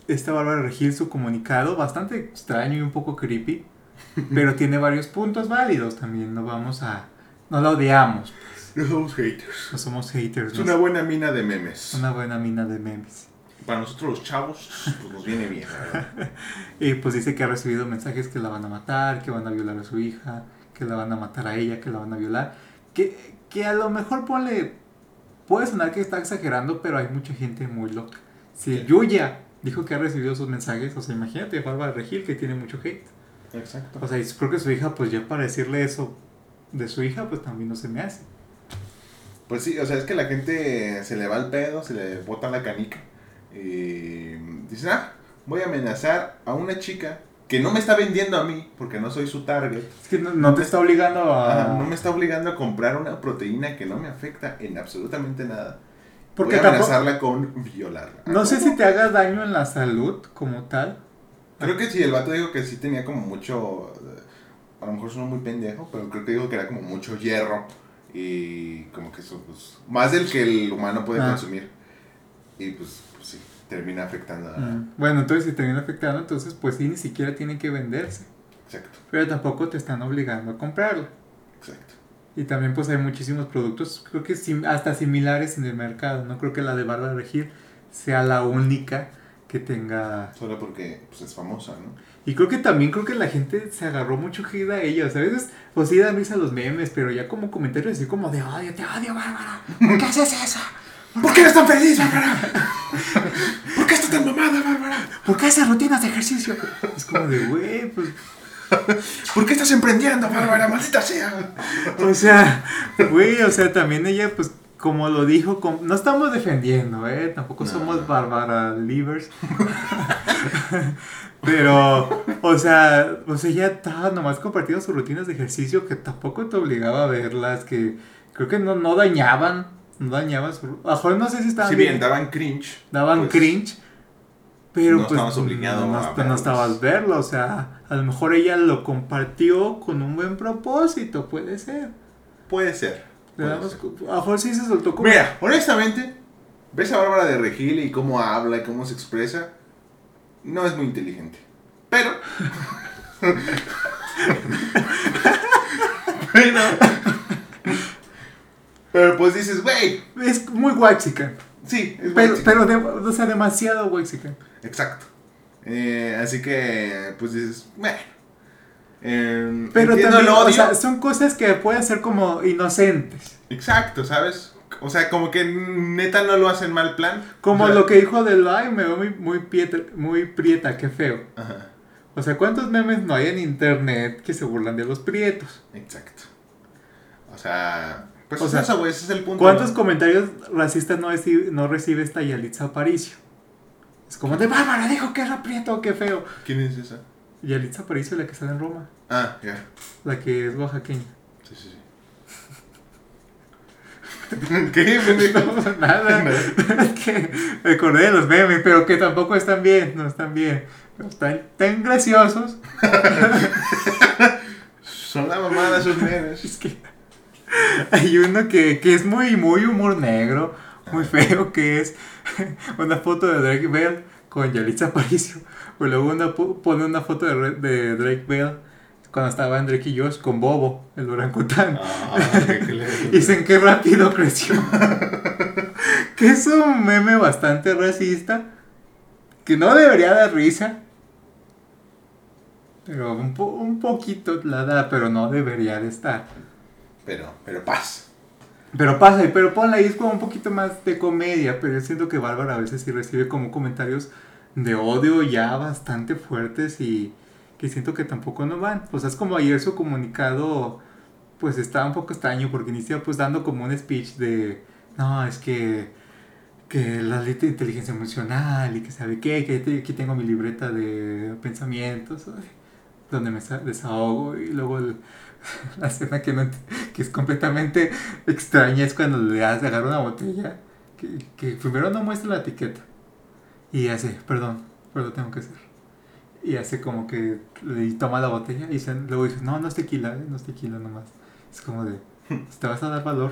Esta Bárbara Regil, su comunicado, bastante extraño y un poco creepy. *laughs* pero tiene varios puntos válidos también. No vamos a... No la odiamos. No somos haters. No somos haters. Es no una buena mina de memes. una buena mina de memes. Para nosotros los chavos, pues nos viene bien, verdad. *laughs* Y pues dice que ha recibido mensajes que la van a matar, que van a violar a su hija, que la van a matar a ella, que la van a violar. Que, que a lo mejor ponle... Puede sonar que está exagerando, pero hay mucha gente muy loca. Si Sí. Yuya dijo que ha recibido esos mensajes, o sea, imagínate Bárbara Regil que tiene mucho hate. Exacto. O sea, y creo que su hija, pues ya para decirle eso de su hija, pues también no se me hace. Pues sí, o sea, es que la gente se le va el pedo, se le bota la canica. Y dicen, ah, voy a amenazar a una chica que no me está vendiendo a mí, porque no soy su target. Es que no, no te está obligando a... Ah, no me está obligando a comprar una proteína que no me afecta en absolutamente nada. Porque voy a tampoco- amenazarla con violarla. No sé si te haga daño en la salud como tal. Creo que sí, el vato dijo que sí tenía como mucho. eh, A lo mejor suena muy pendejo, pero creo que dijo que era como mucho hierro. Y como que eso, pues. Más del que el humano puede Ah. consumir. Y pues, pues sí, termina afectando a. Mm. Bueno, entonces si te viene afectando, entonces pues sí, ni siquiera tiene que venderse. Exacto, Pero tampoco te están obligando a comprarlo. exacto. Y también pues hay muchísimos productos, creo que sim- hasta similares en el mercado. No creo que la de Bárbara Regil sea la única que tenga... Solo porque pues, es famosa, ¿no? Y creo que también creo que la gente se agarró mucho hate a ella. O sea, a veces pues sí dan risa los memes, pero ya como comentarios así como de odio, te odio Bárbara. ¿Por qué haces eso? ¿Por qué eres tan feliz, Bárbara? ¿Por qué estás tan mamada, Bárbara? ¿Por qué haces rutinas de ejercicio? Es como de, güey, pues ¿Por qué estás emprendiendo, Bárbara? Maldita sea. O sea, güey, o sea, también ella, pues, como lo dijo, no estamos defendiendo, ¿eh? Tampoco No, somos. Bárbara Livers. Pero, o sea, o sea, ella estaba nomás compartiendo sus rutinas de ejercicio que tampoco te obligaba a verlas, que creo que no, no dañaban, no lo mejor no sé si estaban Si bien daban cringe. daban pues, cringe, pero no pues estabas obligado no, a no, estabas verlo, o sea, a lo mejor ella lo compartió con un buen propósito, puede ser. Puede ser. Puede damos ser. cu- a lo mejor sí se soltó como. Mira, honestamente, ves a Bárbara de Regil y cómo habla y cómo se expresa, no es muy inteligente. Pero. *laughs* *laughs* bueno. Pero pues dices, güey. Es muy waxican. Sí, es Pero, pero de- o sea, demasiado waxican. Exacto. Eh, así que, pues dices, bueno. Eh, Pero entiendo también, o sea, son cosas que pueden ser como inocentes. Exacto, ¿sabes? O sea, como que neta no lo hacen mal plan. Como O sea, lo que dijo del ay, me veo muy, muy, prieta, muy prieta, qué feo. Ajá, O sea, ¿cuántos memes no hay en internet que se burlan de los prietos? exacto. O sea, pues O es sea, eso, güey, ese es el punto. ¿Cuántos ¿no? comentarios racistas no recibe, no recibe esta Yalitza Aparicio? Es como de Bárbara dijo que era prieto, qué feo. ¿Quién es esa? Yalitza Aparicio, la que está en Roma, Ah, ya. la que es oaxaqueña. Sí, sí, sí. *laughs* ¿Qué? *laughs* No, nada. *laughs* es que me acordé de los memes, pero que tampoco están bien, no están bien. Pero están tan graciosos. Son la mamada esos memes. Es que *laughs* hay uno que, que es muy, muy humor negro, muy feo, que es *laughs* una foto de Drake Bell con Yalitza Aparicio. *laughs* Pero luego una, pone una foto de, Drake Bell cuando estaba en Drake y Josh con Bobo, el orangután. Ah, Y dicen que rápido creció. que es un meme bastante racista. Que no debería dar risa. Pero un, po- un poquito la da, pero no debería de estar. Pero, pero paz. Pero pasa, pero ponla ahí, es como un poquito más de comedia. Pero yo siento que Bárbara a veces sí recibe como comentarios de odio ya bastante fuertes y que siento que tampoco no van. O sea, es como ayer su comunicado, pues estaba un poco extraño porque inicia pues dando como un speech de, no, es que, que la ley de inteligencia emocional y que sabe qué, que aquí tengo mi libreta de pensamientos, donde me sa- desahogo y luego el- *laughs* la escena que, no que es completamente extraña es cuando le hace agarra una botella que, que primero no muestra la etiqueta y hace, perdón, pero lo tengo que hacer. Y hace como que le toma la botella y se- luego dice, no, no es tequila, eh, no es tequila nomás. Es como de, ¿te vas a dar valor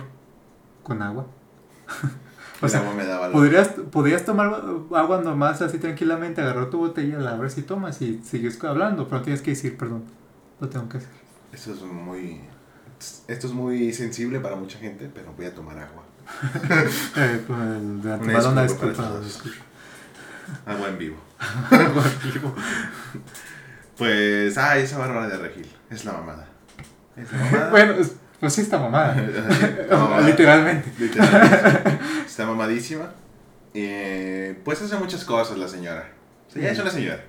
con agua? *laughs* o sea, agua me da valor. podrías, podrías tomar agua nomás así tranquilamente, agarrar tu botella, la abres y tomas y sigues hablando, pero tienes que decir, perdón, lo tengo que hacer. Esto es muy. Esto es muy sensible para mucha gente, pero voy a tomar agua. *laughs* Eh, pues, de Una disculpa disculpa. todos. disculpa. Agua en vivo. *laughs* Pues, ah, esa Bárbara de Regil. Es la mamada. Es la mamada. *laughs* bueno, es- pues sí está mamada. Literalmente. Literalmente. Está mamadísima. Eh, pues hace muchas cosas la señora. O sea, ya es una señora.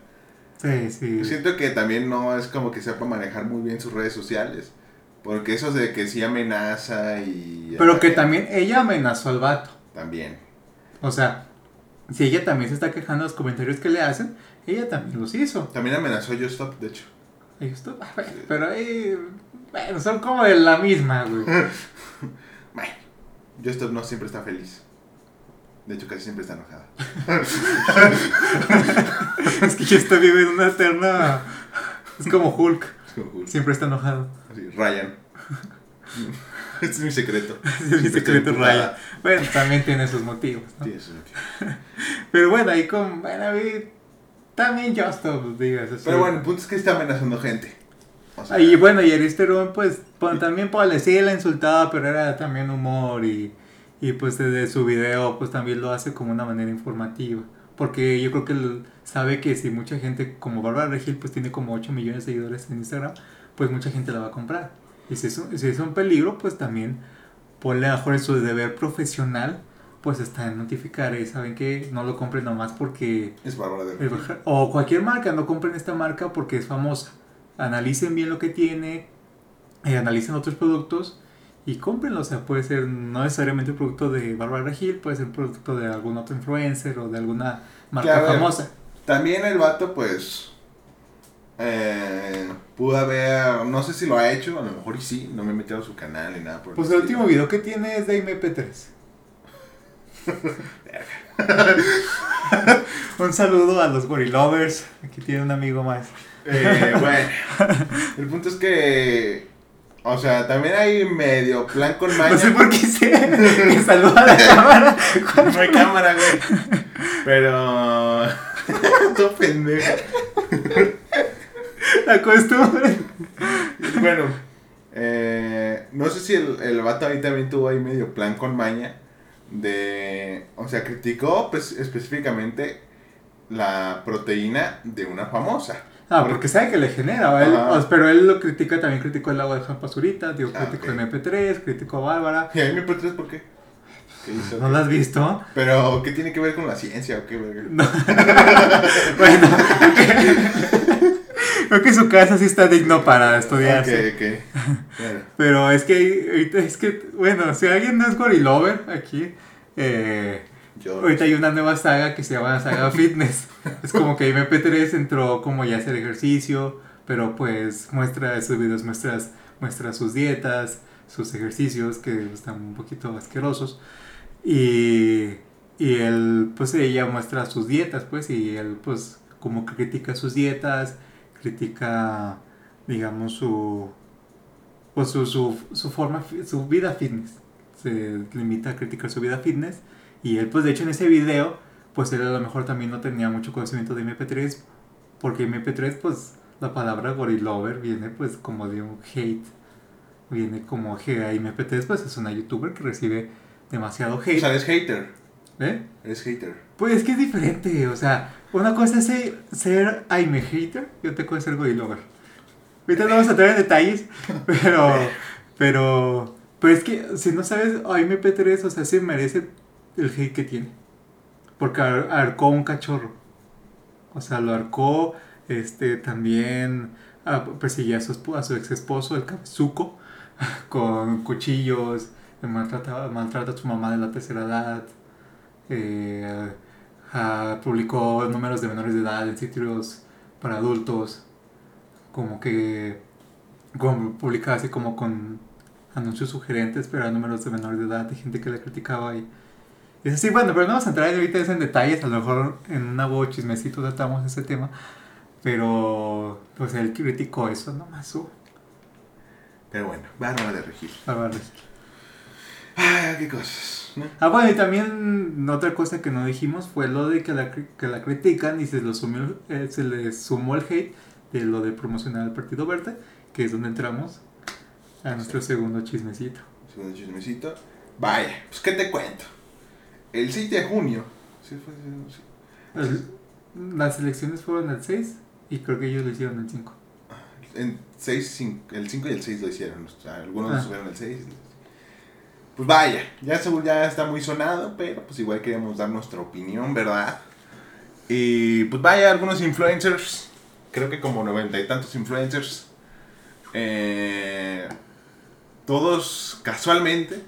Sí, sí. Yo siento que también no es como que sepa manejar muy bien sus redes sociales. Porque eso de que sí amenaza y... Pero que también ella amenazó al vato. También. O sea, si ella también se está quejando de los comentarios que le hacen, ella también los hizo. También amenazó a Yo Stop, de hecho. Y esto, ah, pero ahí, bueno, son como de la misma, güey. *laughs* Bueno, Yo Stop no siempre está feliz. De hecho, casi siempre está enojada. *laughs* es que yo estoy viviendo una eterna. Es como Hulk, Es como cool. siempre está enojado. Así, Ryan. este es mi secreto. *laughs* Es mi Siempre secreto. Ryan. Bueno, también tiene sus motivos, ¿no? Sí, es lo que- Pero bueno, ahí con. Bueno, también Justo, digas. así. Pero bueno, el punto es que está amenazando gente. O sea, Y bueno, y Aristerón, pues, pues, también pues, sí la insultaba, pero era también humor y, y pues desde su video, pues también lo hace como una manera informativa. Porque yo creo que él sabe que si mucha gente, como Bárbara Regil, pues tiene como 8 millones de seguidores en Instagram, pues mucha gente la va a comprar. Y si es un, si es un peligro, pues también ponle a mejor en su deber profesional, pues está en notificar y saben que no lo compren nomás porque es bárbaro de bajar- O cualquier marca, no compren esta marca porque es famosa. Analicen bien lo que tiene, eh, analicen otros productos y cómprenlo. O sea, puede ser no necesariamente un producto de Bárbara Regil, puede ser un producto de algún otro influencer o de alguna marca famosa. También el vato, pues. Eh, pudo haber. No sé si lo ha hecho, a lo mejor y sí. No me he metido a su canal ni nada. Por Pues el último video que tiene es de MP3. *laughs* un saludo a los gorilovers. Aquí tiene un amigo más. Eh, bueno, *laughs* el punto es que O sea, también hay medio plan con maña. No sé por qué se me saluda a la cámara. No hay cámara, güey. Pero. *laughs* Tú pendejo. La costumbre. Bueno, eh, no sé si el, el vato ahí también tuvo ahí medio plan con maña. De. O sea, criticó pues, específicamente la proteína de una famosa. Ah, porque sabe que le genera. Él, pero él lo critica, también criticó el agua de Juan Pazurita, digo, Ah, criticó ok. MP3, criticó a Bárbara. ¿Y a mí me preguntas por qué? ¿Qué hizo? ¿No lo has visto? Pero, ¿qué tiene que ver con la ciencia o qué, verga? *laughs* No. *laughs* bueno, creo que su casa sí está digno para estudiarse. Ok, ok. Bueno, *laughs* Pero es que es que, bueno, si alguien no es gorilover aquí, eh, yo. ahorita hay una nueva saga que se llama Saga *laughs* Fitness. Es como que MP3 entró como ya a hacer ejercicio, pero pues muestra sus videos, muestra, muestra sus dietas, sus ejercicios que están un poquito asquerosos. Y, y él, pues ella muestra sus dietas, pues, y él, pues, como critica sus dietas, critica, digamos, su, pues, su, su, su forma, su vida fitness. Se limita a criticar su vida fitness. Y él, pues, de hecho, en ese video, pues, él a lo mejor también no tenía mucho conocimiento de MP3, porque MP3, pues, la palabra gorilover viene, pues, como de un hate. Viene como que MP3, pues, es una youtuber que recibe demasiado O hate. sea, eres hater. ¿Eh? Eres hater. Pues es que es diferente, o sea, una cosa es ser, ser I'm a hater y otra cosa es ser gorilover. Ahorita no vamos a entrar en detalles, *laughs* pero, pero, pero es que si no sabes MP3, o sea, se merece el hate que tiene. Porque ar- arcó un cachorro. O sea, lo arcó, este, también ah, perseguía a su, a su ex esposo, el cabezuco, *laughs* con cuchillos, maltrata, maltrata a su mamá de la tercera edad. eh, ah, publicó números de menores de edad en sitios para adultos. Como que como publicaba así como con anuncios sugerentes, pero eran números de menores de edad, de gente que le criticaba y es así, bueno, pero no vamos a entrar ahorita en detalles, a lo mejor en una voz chismecito tratamos ese tema, pero pues él criticó eso nomás su Pero bueno, Bárbara de Regil. Bárbara. Ay, qué cosas. ¿no? Ah, bueno, y también otra cosa que no dijimos fue lo de que la, que la critican y se, lo sumió, eh, se le sumó el hate de lo de promocionar al Partido Verde, que es donde entramos a nuestro segundo chismecito. Segundo chismecito. Vaya, pues qué te cuento. El 6 de junio. ¿Sí fue? Sí. El- las elecciones fueron el 6 y creo que ellos lo hicieron el 5. En 6, 5, el 5 y el 6 lo hicieron. o sea, algunos Ah. subieron el 6. Pues vaya, ya, ya está muy sonado, pero pues igual queremos dar nuestra opinión, ¿verdad? Y pues vaya, algunos influencers, creo que como noventa y tantos influencers, eh, todos casualmente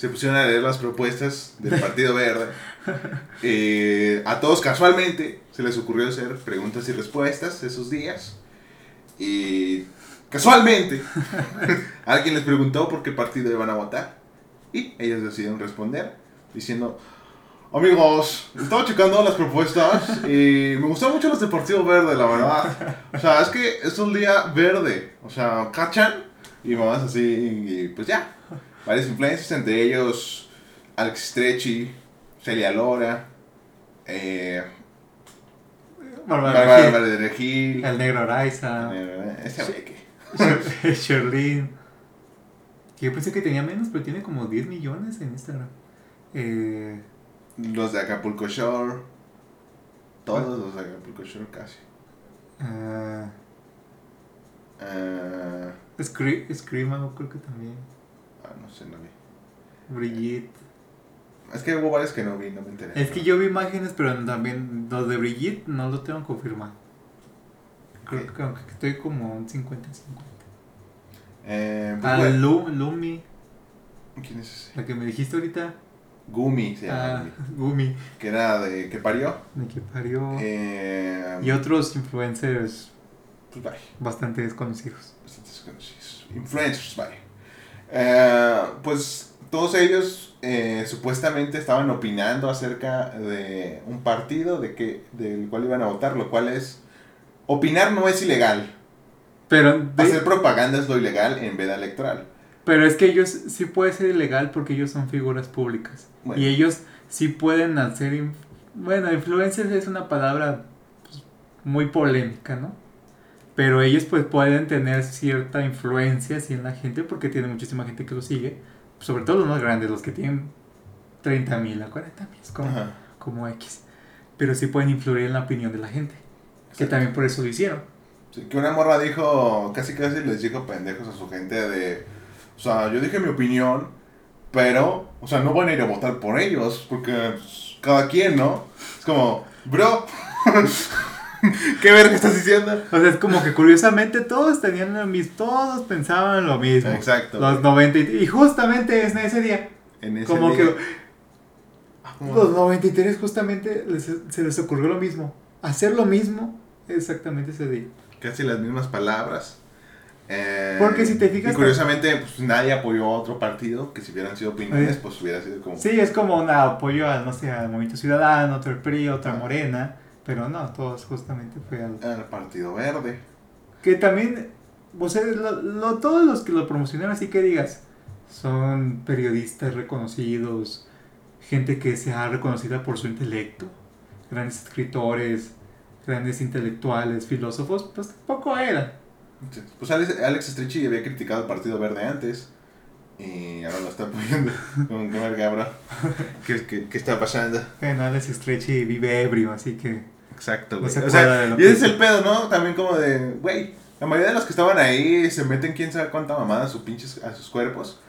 se pusieron a leer las propuestas del Partido Verde. Eh, a todos casualmente se les ocurrió hacer preguntas y respuestas esos días. Y casualmente *laughs* alguien les preguntó por qué partido iban a votar. Y ellos decidieron responder diciendo, amigos, estaba checando las propuestas y me gustaron mucho los de Partido Verde, la verdad. O sea, es que es un día verde. O sea, cachan y mamás así y pues ya. Varios influencers, entre ellos Alex Stretchy, Celia Lora, eh, Bárbara de Regil. el negro Araiza, Ese güey que... *laughs* Sherlyn. Que yo pensé que tenía menos, pero tiene como 10 millones en Instagram. Eh, Los de Acapulco Shore. Todos los de Acapulco Shore casi. ah, Ah, Scre- Screamo creo que también. Ah, no sé, no vi. Brigitte. Es que hubo varios que no vi, no me enteré. Es que yo vi imágenes, pero también los de Brigitte no lo tengo confirmado. Creo que aunque estoy como un 50-50. Eh, pues, Ah, Lu- Lumi, ¿Quién es ese? la que me dijiste ahorita. Gumi se llama. Ah, Gumi, Que era de que parió. de que parió. Eh, Y otros influencers Pues bastante desconocidos. bastantes conocidos. Influencers, vaya. Eh, pues todos ellos eh, supuestamente estaban opinando acerca de un partido de que, del cual iban a votar, lo cual es... Opinar no es ilegal. Pero, de- Hacer propaganda es lo ilegal en veda electoral. pero es que ellos sí puede ser ilegal porque ellos son figuras públicas. Bueno. Y ellos sí pueden hacer... Bueno, influencers es una palabra pues, muy polémica, ¿no? Pero ellos pues pueden tener cierta influencia así en la gente porque tiene muchísima gente que lo sigue. Sobre todo los más grandes, los que tienen 30 mil a 40 mil, como, Ajá. como X. Pero sí pueden influir en la opinión de la gente. Que Exacto. también por eso lo hicieron. Sí, que una morra dijo, casi casi les dijo pendejos a su gente de, o sea, yo dije mi opinión, pero, o sea, no van a ir a votar por ellos, porque pues, cada quien, ¿no? Es como, bro, *laughs* *laughs* *laughs* ¿qué verga estás diciendo? O sea, es como que curiosamente todos tenían lo mismo, todos pensaban lo mismo. Exacto. Los 90 y, y justamente es en ese día. En ese Como día- que como- los 93 justamente les- se les ocurrió lo mismo. Hacer lo mismo exactamente ese día. casi las mismas palabras. Eh, Porque si te fijas- Y curiosamente, pues nadie apoyó a otro partido, que si hubieran sido opiniones, pues hubiera sido como... Sí, es como un apoyo a, no sé, al Movimiento Ciudadano, otro PRI, otra Ah. Morena. Pero no, todos justamente fue al... Al Partido Verde. Que también, o sea, lo- lo- todos los que lo promocionaron, así que digas, son periodistas reconocidos, gente que se ha reconocida por su intelecto, grandes escritores, grandes intelectuales, filósofos, pues tampoco eran. Sí. Pues Alex, Alex Stretchy había criticado al Partido Verde antes. Y ahora lo está que verga, bro. ¿Qué, qué, qué está pasando? Bueno, Alex Stretchy vive ebrio, así que... Exacto, No güey. se o sea, y ese es el pedo, ¿no? También como de, güey, la mayoría de los que estaban ahí se meten quién sabe cuánta mamada a sus pinches, a sus cuerpos.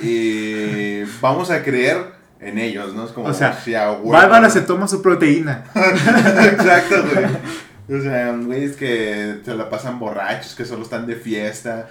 Y *laughs* vamos a creer en ellos, ¿no? Es como, O sea. Bárbara se toma su proteína. *laughs* Exacto, güey. *laughs* O sea, güeyes que se la pasan borrachos, que solo están de fiesta.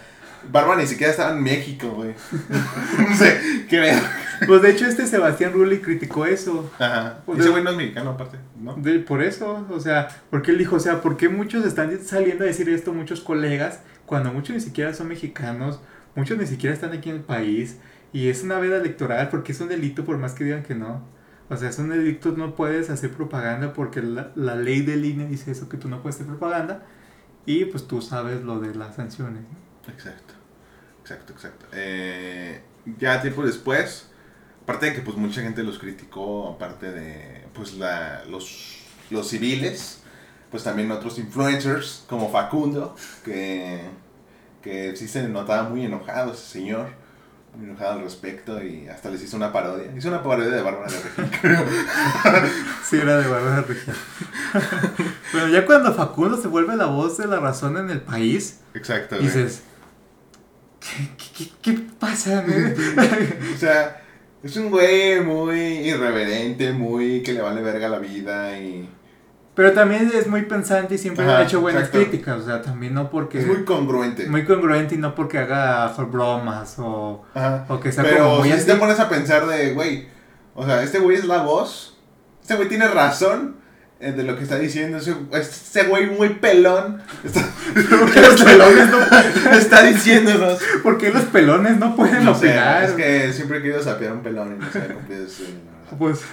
Bárbara ni siquiera estaba en México, güey. *laughs* no sé, qué ver. Pues de hecho este Sebastián Rulli criticó eso. Ajá. Pues Ese güey no es mexicano, aparte, ¿no? De- por eso, o sea, porque él dijo, o sea, ¿por qué muchos están saliendo a decir esto, muchos colegas, cuando muchos ni siquiera son mexicanos, muchos ni siquiera están aquí en el país, y es una veda electoral porque es un delito por más que digan que no. O sea, es un delito, no puedes hacer propaganda porque la, la ley de línea dice eso, que tú no puedes hacer propaganda, y pues tú sabes lo de las sanciones. ¿no? Exacto, exacto, exacto. Eh, ya tiempo después, aparte de que pues mucha gente los criticó, aparte de pues la, los, los civiles, pues también otros influencers como Facundo, que, que sí se notaba muy enojado ese señor, muy enojado al respecto y hasta les hizo una parodia. Hizo una parodia de Bárbara de Regil, *laughs* creo. *laughs* Sí, era de Bárbara Regil. *laughs* Pero ya cuando Facundo se vuelve la voz de la razón en el país, Exacto. dices, ¿qué, qué, qué, pasa? *laughs* no?" O sea, es un güey muy irreverente, muy que le vale verga la vida y... Pero también es muy pensante y siempre Ajá, ha hecho buenas exacto. críticas, o sea, también no porque... Es muy congruente. muy congruente y no porque haga bromas o, Ajá. o que sea Pero como muy si así. te pones a pensar de, güey, o sea, este güey es la voz, este güey tiene razón de lo que está diciendo, ese, güey muy pelón *laughs* está, Porque los pelones no, *laughs* está diciéndonos. ¿por qué los pelones no pueden No sé, es que siempre he querido sapear un pelón y no se me cumplido verdad. Pues... *laughs*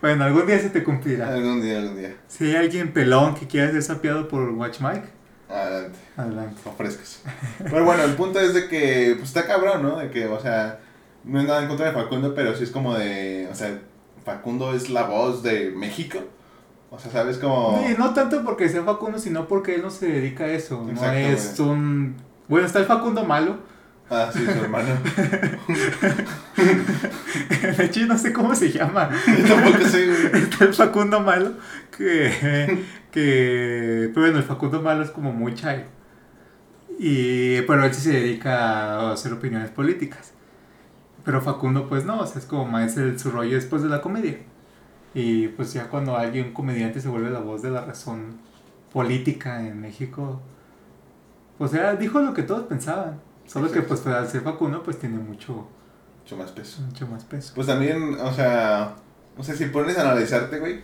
bueno, algún día se te cumplirá. Algún día, algún día. Si hay alguien pelón que quiera ser sapeado por Watch Mike, Adelante. adelante. ofrezcas. Pero bueno, el punto es de que, pues está cabrón, ¿no? De que, o sea, no es nada en contra de Facundo, pero sí es como de, o sea, Facundo es la voz de México. O sea, ¿sabes? Como... Sí, no tanto porque sea Facundo, sino porque él no se dedica a eso. No es un... Bueno, está el Facundo malo. Ah, sí, su hermano. *laughs* De hecho, no sé cómo se llama. Yo tampoco sé, güey. *laughs* Está el Facundo malo. Que, que. Pero bueno, el Facundo malo es como muy chairo. Y, pero él sí se dedica a hacer opiniones políticas. Pero Facundo, pues no, o sea, es como más el, su rollo después de la comedia. Y pues ya cuando alguien, un comediante, se vuelve la voz de la razón política en México, pues ya dijo lo que todos pensaban. Solo que pues al ser Facundo, pues tiene mucho, Mucho más peso. mucho más peso. Pues también, o sea, o sea, si pones a analizarte, güey.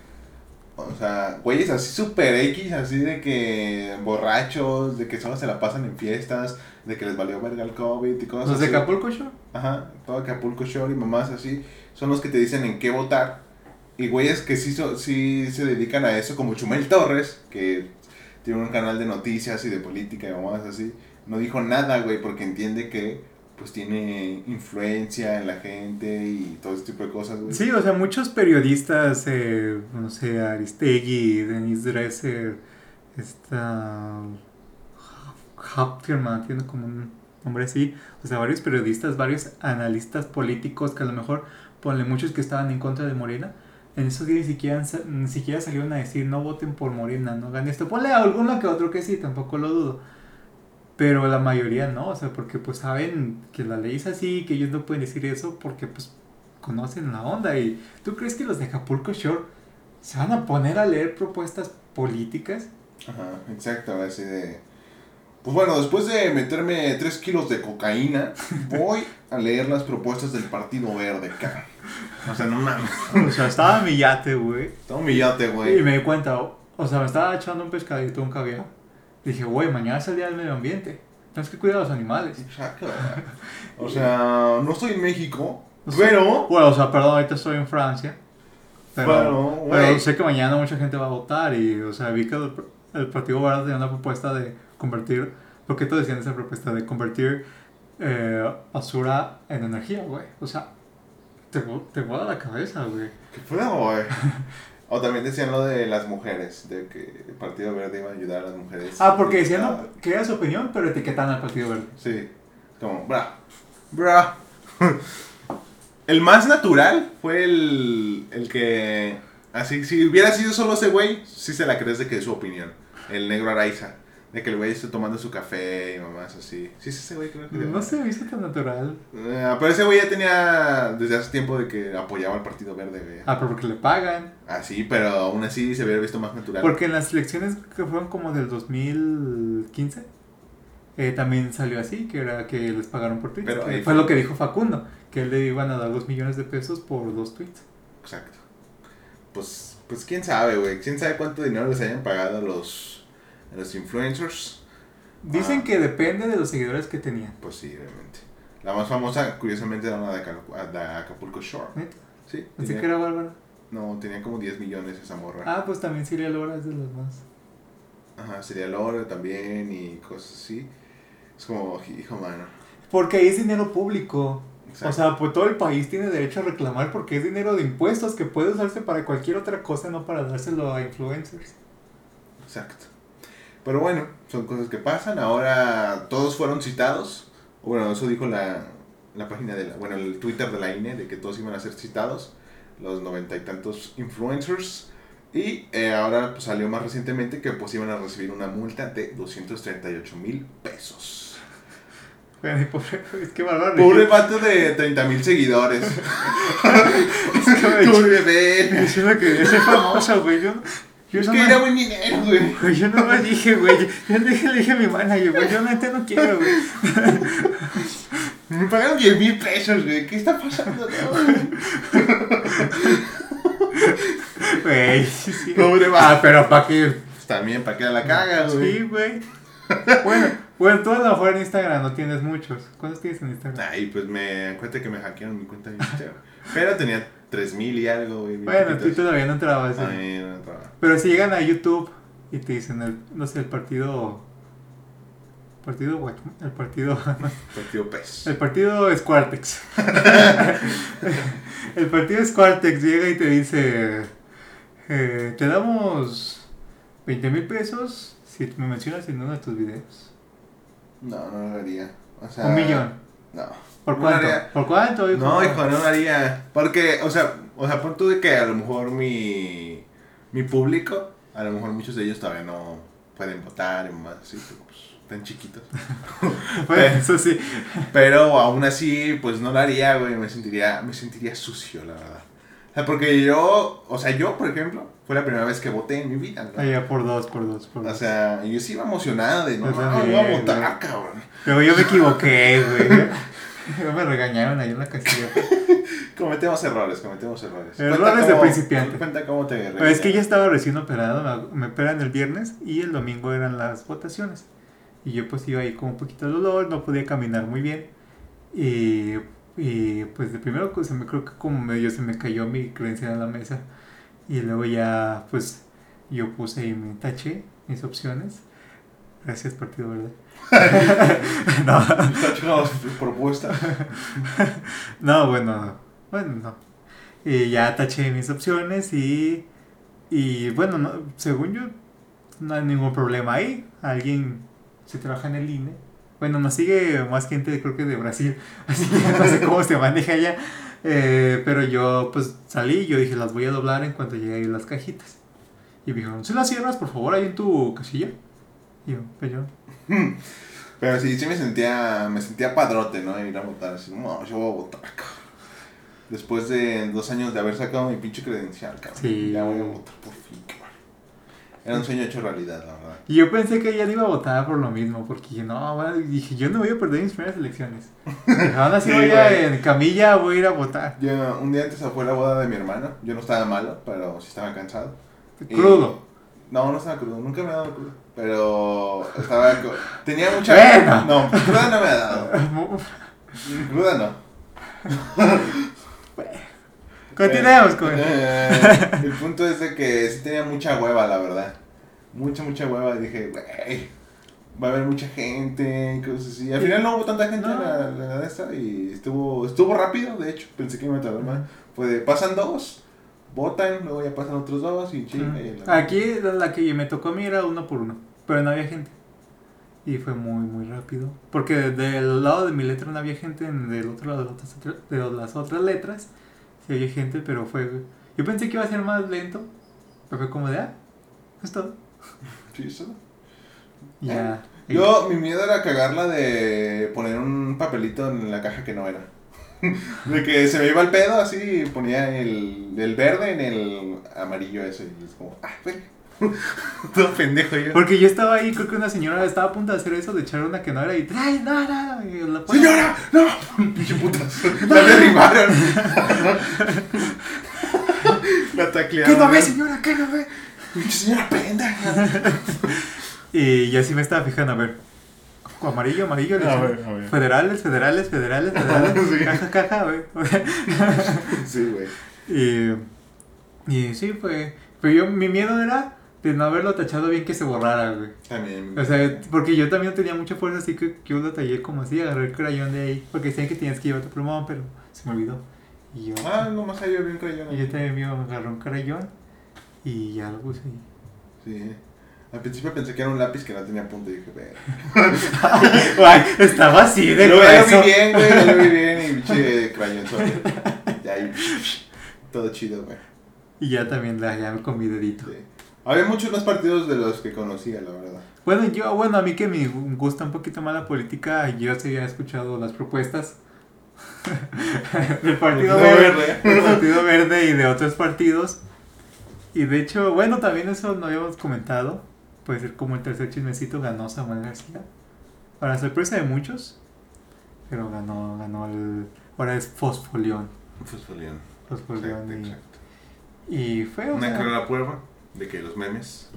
O sea, güeyes así super X, así de que borrachos, de que solo se la pasan en fiestas, de que les valió verga el COVID y cosas ¿Los de así. Acapulco Show? Ajá, todo Acapulco Shore y mamás así, son los que te dicen en qué votar. Y güeyes que sí, so- sí se dedican a eso, como Chumel Torres, que tiene un canal de noticias y de política y más así, no dijo nada, güey, porque entiende que pues tiene influencia en la gente y todo ese tipo de cosas. Sí, o sea, muchos periodistas, eh, no sé, Aristegui, Denise Dresser, esta... Hauptmann, tiene como un nombre así, o sea, varios periodistas, varios analistas políticos que a lo mejor, ponle muchos que estaban en contra de Morena, en esos días ni siquiera, ni siquiera salieron a decir no voten por Morena, no hagan esto, ponle a alguno que otro que sí, tampoco lo dudo. Pero la mayoría no, o sea, porque pues saben que la ley es así, que ellos no pueden decir eso porque pues conocen la onda. ¿Y tú crees que los de Acapulco Shore se van a poner a leer propuestas políticas? Ajá, exacto, así de... Pues bueno, después de meterme 3 kilos de cocaína, *laughs* voy a leer las propuestas del Partido Verde, cara. O sea, no mames. O sea, estaba mi yate, güey. Estaba mi yate, güey. Y me di cuenta, o sea, me estaba echando un pescadito, un caviar. Dije, güey, mañana es el día del medio ambiente. Tienes que cuidar a los animales. Exacto. O sea, no estoy en México, pero... Bueno, o sea, perdón, ahorita estoy en Francia. Pero, pero sé que mañana mucha gente va a votar y, o sea, vi que el, el Partido Verde tenía una propuesta de convertir, lo que tú decías esa propuesta de convertir eh, basura en energía, güey. O sea, te, te vuela la cabeza, güey. ¿Qué fue, güey? *laughs* O también decían lo de las mujeres, de que el Partido Verde iba a ayudar a las mujeres. Ah, porque decían que era su opinión, pero etiquetan al Partido Verde. Sí, como, bra, bra. *laughs* el más natural fue el, el que, así, si hubiera sido solo ese güey, sí se la crees de que es su opinión. El negro Araiza. De que el güey esté tomando su café y mamás así. Sí, sí, ese güey que... No se viste tan natural. Uh, pero ese güey ya tenía desde hace tiempo de que apoyaba al Partido Verde, güey. Ah, pero porque le pagan. Ah, sí, pero aún así se hubiera visto más natural. Porque en las elecciones que fueron como del 2015, eh, también salió así, que era que les pagaron por tweets. Pero fue, fue lo que dijo Facundo, que él le iban a dar dos millones de pesos por dos tweets. Exacto. Pues, pues quién sabe, güey. Quién sabe cuánto dinero les hayan pagado los los influencers. Dicen ah. que depende de los seguidores que tenían. Pues sí, obviamente. La más famosa, curiosamente, era una de, Acapulco Shore. Sí. Pensé que era Bárbara. No, tenía como 10 millones esa morra. Ah, pues también Siria Lora es de los más. Ajá, Siria Lora también y cosas así. Es como, hijo mano. Porque ahí es dinero público. O sea, pues todo el país tiene derecho a reclamar porque es dinero de impuestos que puede usarse para cualquier otra cosa, no para dárselo a influencers. Exacto. Pero bueno, son cosas que pasan. Ahora todos fueron citados. Bueno, eso dijo la, la página de la, bueno, el Twitter de la INE, de que todos iban a ser citados, los noventa y tantos influencers. Y eh, ahora pues, salió más recientemente que pues iban a recibir una multa de 238 mil pesos. Bueno, pobre, es que bárbaro. Pobre pato de 30 mil seguidores. *laughs* es que me bebé. Es que es famosa, güey. Yo, yo es que era buen dinero, güey. *laughs* Yo no me dije, güey. Yo le dije, le dije a mi manager, güey. Yo neta no quiero, güey. Me pagaron 10 mil pesos, güey. ¿Qué está pasando, güey? sí, sí. Pobre Ah, pero ¿para qué? Pues también, ¿para qué la caga, güey? Sí, güey. Bueno, bueno, tú a lo mejor en Instagram no tienes muchos. ¿Cuántos tienes en Instagram? Ay, pues me cuenta que me hackearon mi cuenta de Instagram. Pero tenía 3000 y algo, güey. Bueno, tú todavía no entrabas. A mí no entraba. Pero si llegan a YouTube y te dicen, el, no sé, el partido. Partido, el partido. *laughs* partido PES. El partido Squartex. *laughs* el partido Squartex llega y te dice: eh, Te damos 20 mil pesos si me mencionas en uno de tus videos. No, no lo haría. O sea, Un millón. No. ¿Por cuánto? ¿Por cuánto, hijo? No, hijo, no haría. Porque, o sea, o sea, pon tú de que a lo mejor mi, mi público, a lo mejor muchos de ellos todavía no pueden votar y más así, pues están chiquitos. *laughs* bueno, eso sí. Pero aún así, pues no lo haría, güey, me sentiría, me sentiría sucio, la verdad. O sea, porque yo, o sea, yo, por ejemplo, fue la primera vez que voté en mi vida, ¿no? Ah, ya, por dos, por dos, por dos. O sea, yo sí iba emocionado de, no, no, no, a votar, cabrón. Pero yo me equivoqué, güey. *laughs* *laughs* me regañaron ahí en la casilla. *laughs* cometemos errores, cometemos errores. Errores de principiante. Cuenta cómo te Pero es que ya estaba recién operado, me, operan el viernes y el domingo eran las votaciones. Y yo pues iba ahí con un poquito de dolor, no podía caminar muy bien. Y, y pues de primero pues, se me creo que como medio se me cayó mi credencial en la mesa. Y luego ya pues yo puse y me taché mis opciones. Gracias, Partido Verde. *laughs* no. Está propuesta. *laughs* no, bueno, bueno, no. Y ya taché mis opciones y, y bueno, no, según yo, no hay ningún problema ahí. Alguien se trabaja en el INE. Bueno, nos sigue más gente, creo que de Brasil, *laughs* así que no sé cómo se maneja allá. Eh, pero yo pues salí yo dije, las voy a doblar en cuanto llegue ahí las cajitas. Y me dijeron, ¿si las cierras por favor ahí en tu casilla? Y yo, pero pues yo... *laughs* Pero sí, sí me sentía, me sentía padrote, ¿no? Ir a votar, así, no, yo voy a votar, Después de dos años de haber sacado mi pinche credencial, cabrón. Sí. Ya voy a votar por fin, cabrón. Era un sueño hecho realidad, la verdad. Y yo pensé que ella no iba a votar por lo mismo, porque no, bueno, dije, yo no voy a perder mis primeras elecciones. Aún así *laughs* voy a, en camilla, voy a ir a votar. Yo, un día antes fue la boda de mi hermano. Yo no estaba malo, pero sí estaba cansado. ¿Crudo? no, no estaba crudo, nunca me ha dado crudo. Pero estaba. Tenía mucha. No, cruda no me ha dado. cruda no. Continuemos con eh, *laughs* El punto es de que sí tenía mucha hueva, la verdad. Mucha, mucha hueva. Y dije, güey, va a haber mucha gente y cosas así. Al final no hubo tanta gente en, la, de esta y estuvo, estuvo rápido, de hecho. Pensé que iba a tardar más. Fue pasan dos, votan, luego ya pasan otros dos y chinga. Aquí la que me tocó a mí era uno por uno, pero no había gente. Y fue muy, muy rápido. Porque del lado de mi letra no había gente, del otro lado de, otras, de las otras letras sí había gente, pero fue... Yo pensé que iba a ser más lento, pero fue como de, ah, es todo. *laughs* Sí, eso. Ya. Eh, yo, mi miedo era cagarla de poner un papelito en la caja que no era. *laughs* de que se me iba el pedo así y ponía el, el verde en el amarillo ese. Y es como, ah, ve. *laughs* Todo pendejo yo. Porque yo estaba ahí, creo que una señora estaba a punto de hacer eso, de echar una que no era y ¡Ay, no, no! ¡Señora! ¡No! ¡Pinche putas! ¡La derribaron! *laughs* La taclearon. ¿Qué no ve, señora? ¿Qué no ve? ¡Pinche señora pendeja! *laughs* y yo así me estaba fijando, a ver. Amarillo, amarillo. A ver, a ver. Federales, federales, federales, federales. Caja, caja, güey. sí, güey. Y, y sí, fue pero yo, mi miedo era de no haberlo tachado bien que se borrara, güey. También. O sea, porque yo también tenía mucha fuerza, así que yo lo tallé como así, agarré el crayón de ahí. Porque decían que tenías que llevar tu plumón, pero se me olvidó. Y yo, ah, nomás había bien crayón. Y yo también me agarré un crayón y ya lo puse ahí. Sí. Al principio pensé que era un lápiz que no tenía punta y dije, ve. *laughs* estaba así de Lo vi bien, güey, lo vi bien y biche crayón Ya ahí, todo chido, güey. Y ya también la llamé con mi dedito. Había muchos más partidos de los que conocía, la verdad. Bueno, yo, bueno, a mí que me gusta un poquito más la política, yo sí había escuchado las propuestas *laughs* del Partido Verde, del Partido Verde y de otros partidos. Y de hecho, bueno, también eso no habíamos comentado. Puede ser como el tercer chismecito ganó Samuel García. Para sorpresa de muchos. Pero ganó, ganó el. Ahora es Fosfolión. Fosfolión. Fosfolión. exacto. Y fue una clara prueba de que los memes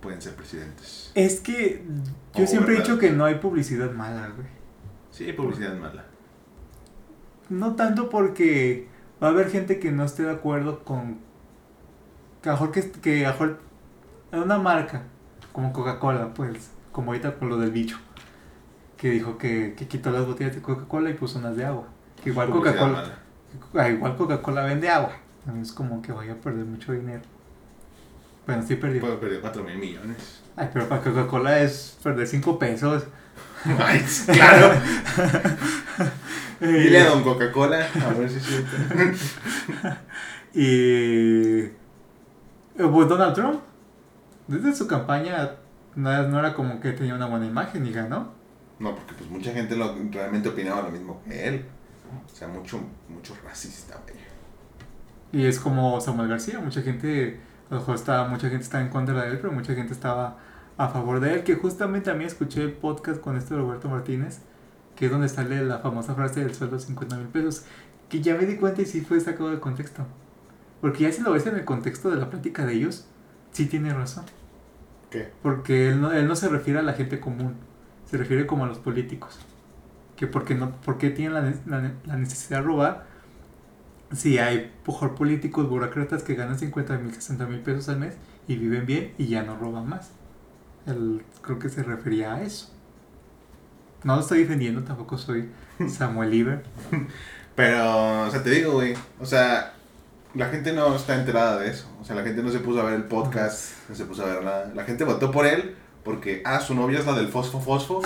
pueden ser presidentes. Es que yo siempre he dicho que no hay publicidad mala, güey. Sí, hay publicidad mala. No tanto porque va a haber gente que no esté de acuerdo con que mejor que, que mejor una marca como Coca-Cola, pues, como ahorita con lo del bicho, que dijo que, que quitó las botellas de Coca-Cola y puso unas de agua. Que igual Coca-Cola, igual Coca-Cola vende agua. Es como que vaya a perder mucho dinero. Bueno, sí perdió. Puedo perder 4 mil millones. Ay, pero para Coca-Cola es perder 5 pesos. *laughs* Ay, claro. *laughs* Dile a Don Coca-Cola, a ver si es cierto. *laughs* y. Eh, pues Donald Trump, desde su campaña, no, no era como que tenía una buena imagen y ganó. No, porque pues mucha gente lo, realmente opinaba lo mismo que él. O sea, mucho, mucho racista, güey. Y es como Samuel García, mucha gente, mejor estaba, mucha gente está en contra de él, pero mucha gente estaba a favor de él, que justamente también escuché el podcast con este Roberto Martínez, que es donde sale la famosa frase del sueldo de 50 mil pesos, que ya me di cuenta y sí fue sacado del contexto. Porque ya si lo ves en el contexto de la plática de ellos, sí tiene razón. ¿Qué? Porque él no, él no se refiere a la gente común, se refiere como a los políticos. Que porque, no, porque tienen la, la, la necesidad de robar Sí, hay mejor políticos, burócratas que ganan 50 mil, 60 mil pesos al mes y viven bien y ya no roban más. Él creo que se refería a eso. No lo estoy defendiendo, tampoco soy *laughs* Samuel Iber. Pero, o sea, te digo, güey. O sea, la gente no está enterada de eso. O sea, la gente no se puso a ver el podcast, no se puso a ver nada. La gente votó por él porque, ah, su novia es la del fosfo fosfo.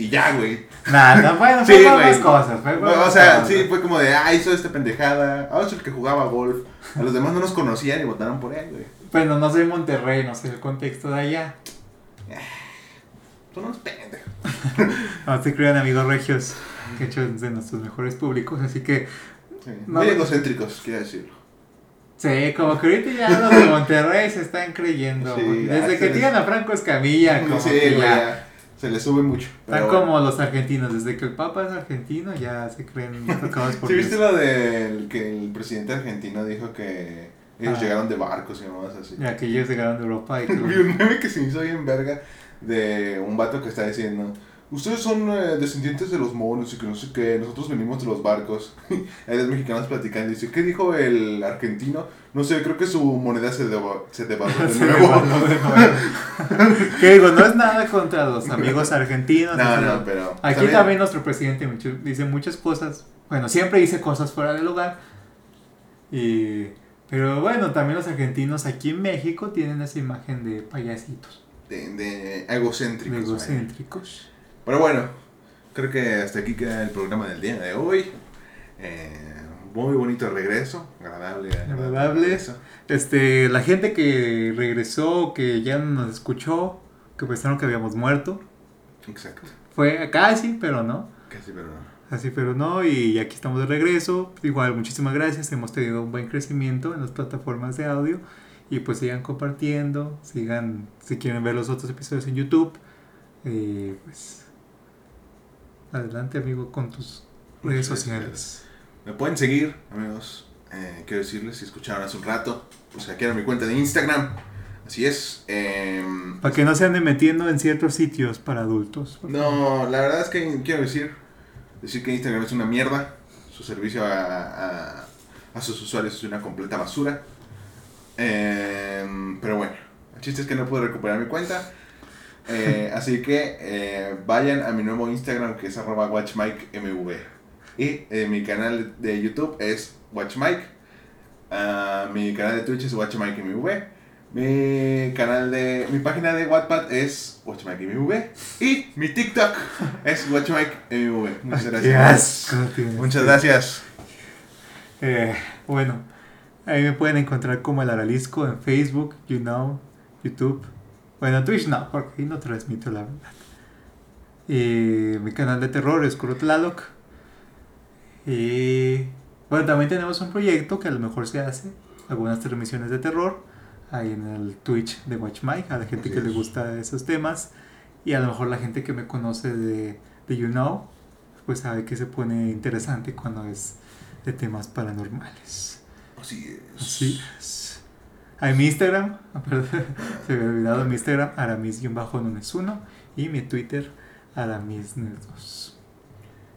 Y ya, güey. Nada, no, bueno, *laughs* Sí, fue güey. otras cosas. fue o sea, cosas. sí, fue como de, ah, hizo esta pendejada. Ah, es el que jugaba golf. A los demás no nos conocían y votaron por él, güey. Bueno, no soy Monterrey, no sé el contexto de allá. Son unos pendejos. *laughs* No se crean amigos regios, que hecho es de nuestros mejores públicos, así que Sí. No, Muy egocéntricos, quiero decirlo. sí, como que ahorita ya los de Monterrey se están creyendo. Sí, Desde que tiran a Franco Escamilla, *laughs* como sí, que ya. Se le sube mucho. Están bueno. como los argentinos, desde que el Papa es argentino ya se creen *laughs* tocados por ¿Sí viste lo del que el presidente argentino dijo que ellos Ah. llegaron de barcos y demás así? Ya que ellos llegaron de Europa y *laughs* Vi un meme que se hizo bien verga de un vato que está diciendo Ustedes son eh, descendientes de los monos y que no sé qué, nosotros venimos de los barcos. *laughs* Hay dos mexicanos platicando y dice, ¿qué dijo el argentino? No sé, creo que su moneda se, deva- se devaluó de *laughs* nuevo. de *laughs* que digo, no es nada contra los amigos argentinos. No, no, pero... Aquí también nuestro presidente mucho- dice muchas cosas. Bueno, siempre dice cosas fuera del lugar. Y, pero bueno, también los argentinos aquí en México tienen esa imagen de payasitos, De, de de egocéntricos. güey. egocéntricos. Pero bueno, creo que hasta aquí queda el programa del día de hoy. Eh, muy bonito regreso, agradable. Agradable. regreso. Este, la gente que regresó, que ya no nos escuchó, que pensaron que habíamos muerto, Exacto. fue casi, pero no. Casi, pero no. Así, pero no, y aquí estamos de regreso. Igual, muchísimas gracias. Hemos tenido un buen crecimiento en las plataformas de audio. Y pues sigan compartiendo, sigan, si quieren ver los otros episodios en YouTube. eh, pues, adelante, amigo, con tus redes sociales. Me pueden seguir, amigos. Eh, quiero decirles, si escucharon hace un rato, pues aquí en mi cuenta de Instagram. Así es. em, Para que no se anden metiendo en ciertos sitios para adultos. No, la verdad es que quiero decir, decir que Instagram es una mierda. Su servicio a, a, a sus usuarios es una completa basura. Em, pero bueno, el chiste es que no pude recuperar mi cuenta. Eh, así que eh, vayan a mi nuevo Instagram que es arroba watchmikemv. Y eh, mi canal de YouTube es watchmike. Ah, mi canal de Twitch es watchmikemv. Mi canal de. Mi página de Wattpad es WatchMikeMV. Y mi TikTok es WatchMikeMV. Muchas gracias. asco. Muchas gracias. Eh, bueno, ahí me pueden encontrar como el Aralisco en Facebook, you know, YouTube. Bueno, en Twitch no, porque ahí no transmito la verdad. Y mi canal de terror es Kurotlaloc. Y bueno, también tenemos un proyecto que a lo mejor se hace, algunas transmisiones de terror, ahí en el Twitch de Watch Mike, a la gente Así que le es. gusta esos temas. Y a lo mejor la gente que me conoce de, de You Know, pues sabe que se pone interesante cuando es de temas paranormales. Así es. Así es. Hay mi Instagram, *laughs* se me había olvidado mi Instagram, aramis-nunes1 y mi Twitter, aramis2.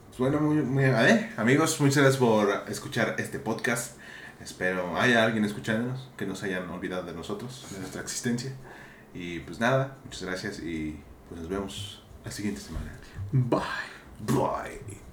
Pues bueno, muy, muy- eh, amigos, muchas gracias por escuchar este podcast. Espero haya alguien escuchándonos, que no se hayan olvidado de nosotros, de nuestra existencia. Y pues nada, muchas gracias y pues nos vemos la siguiente semana. Bye. Bye.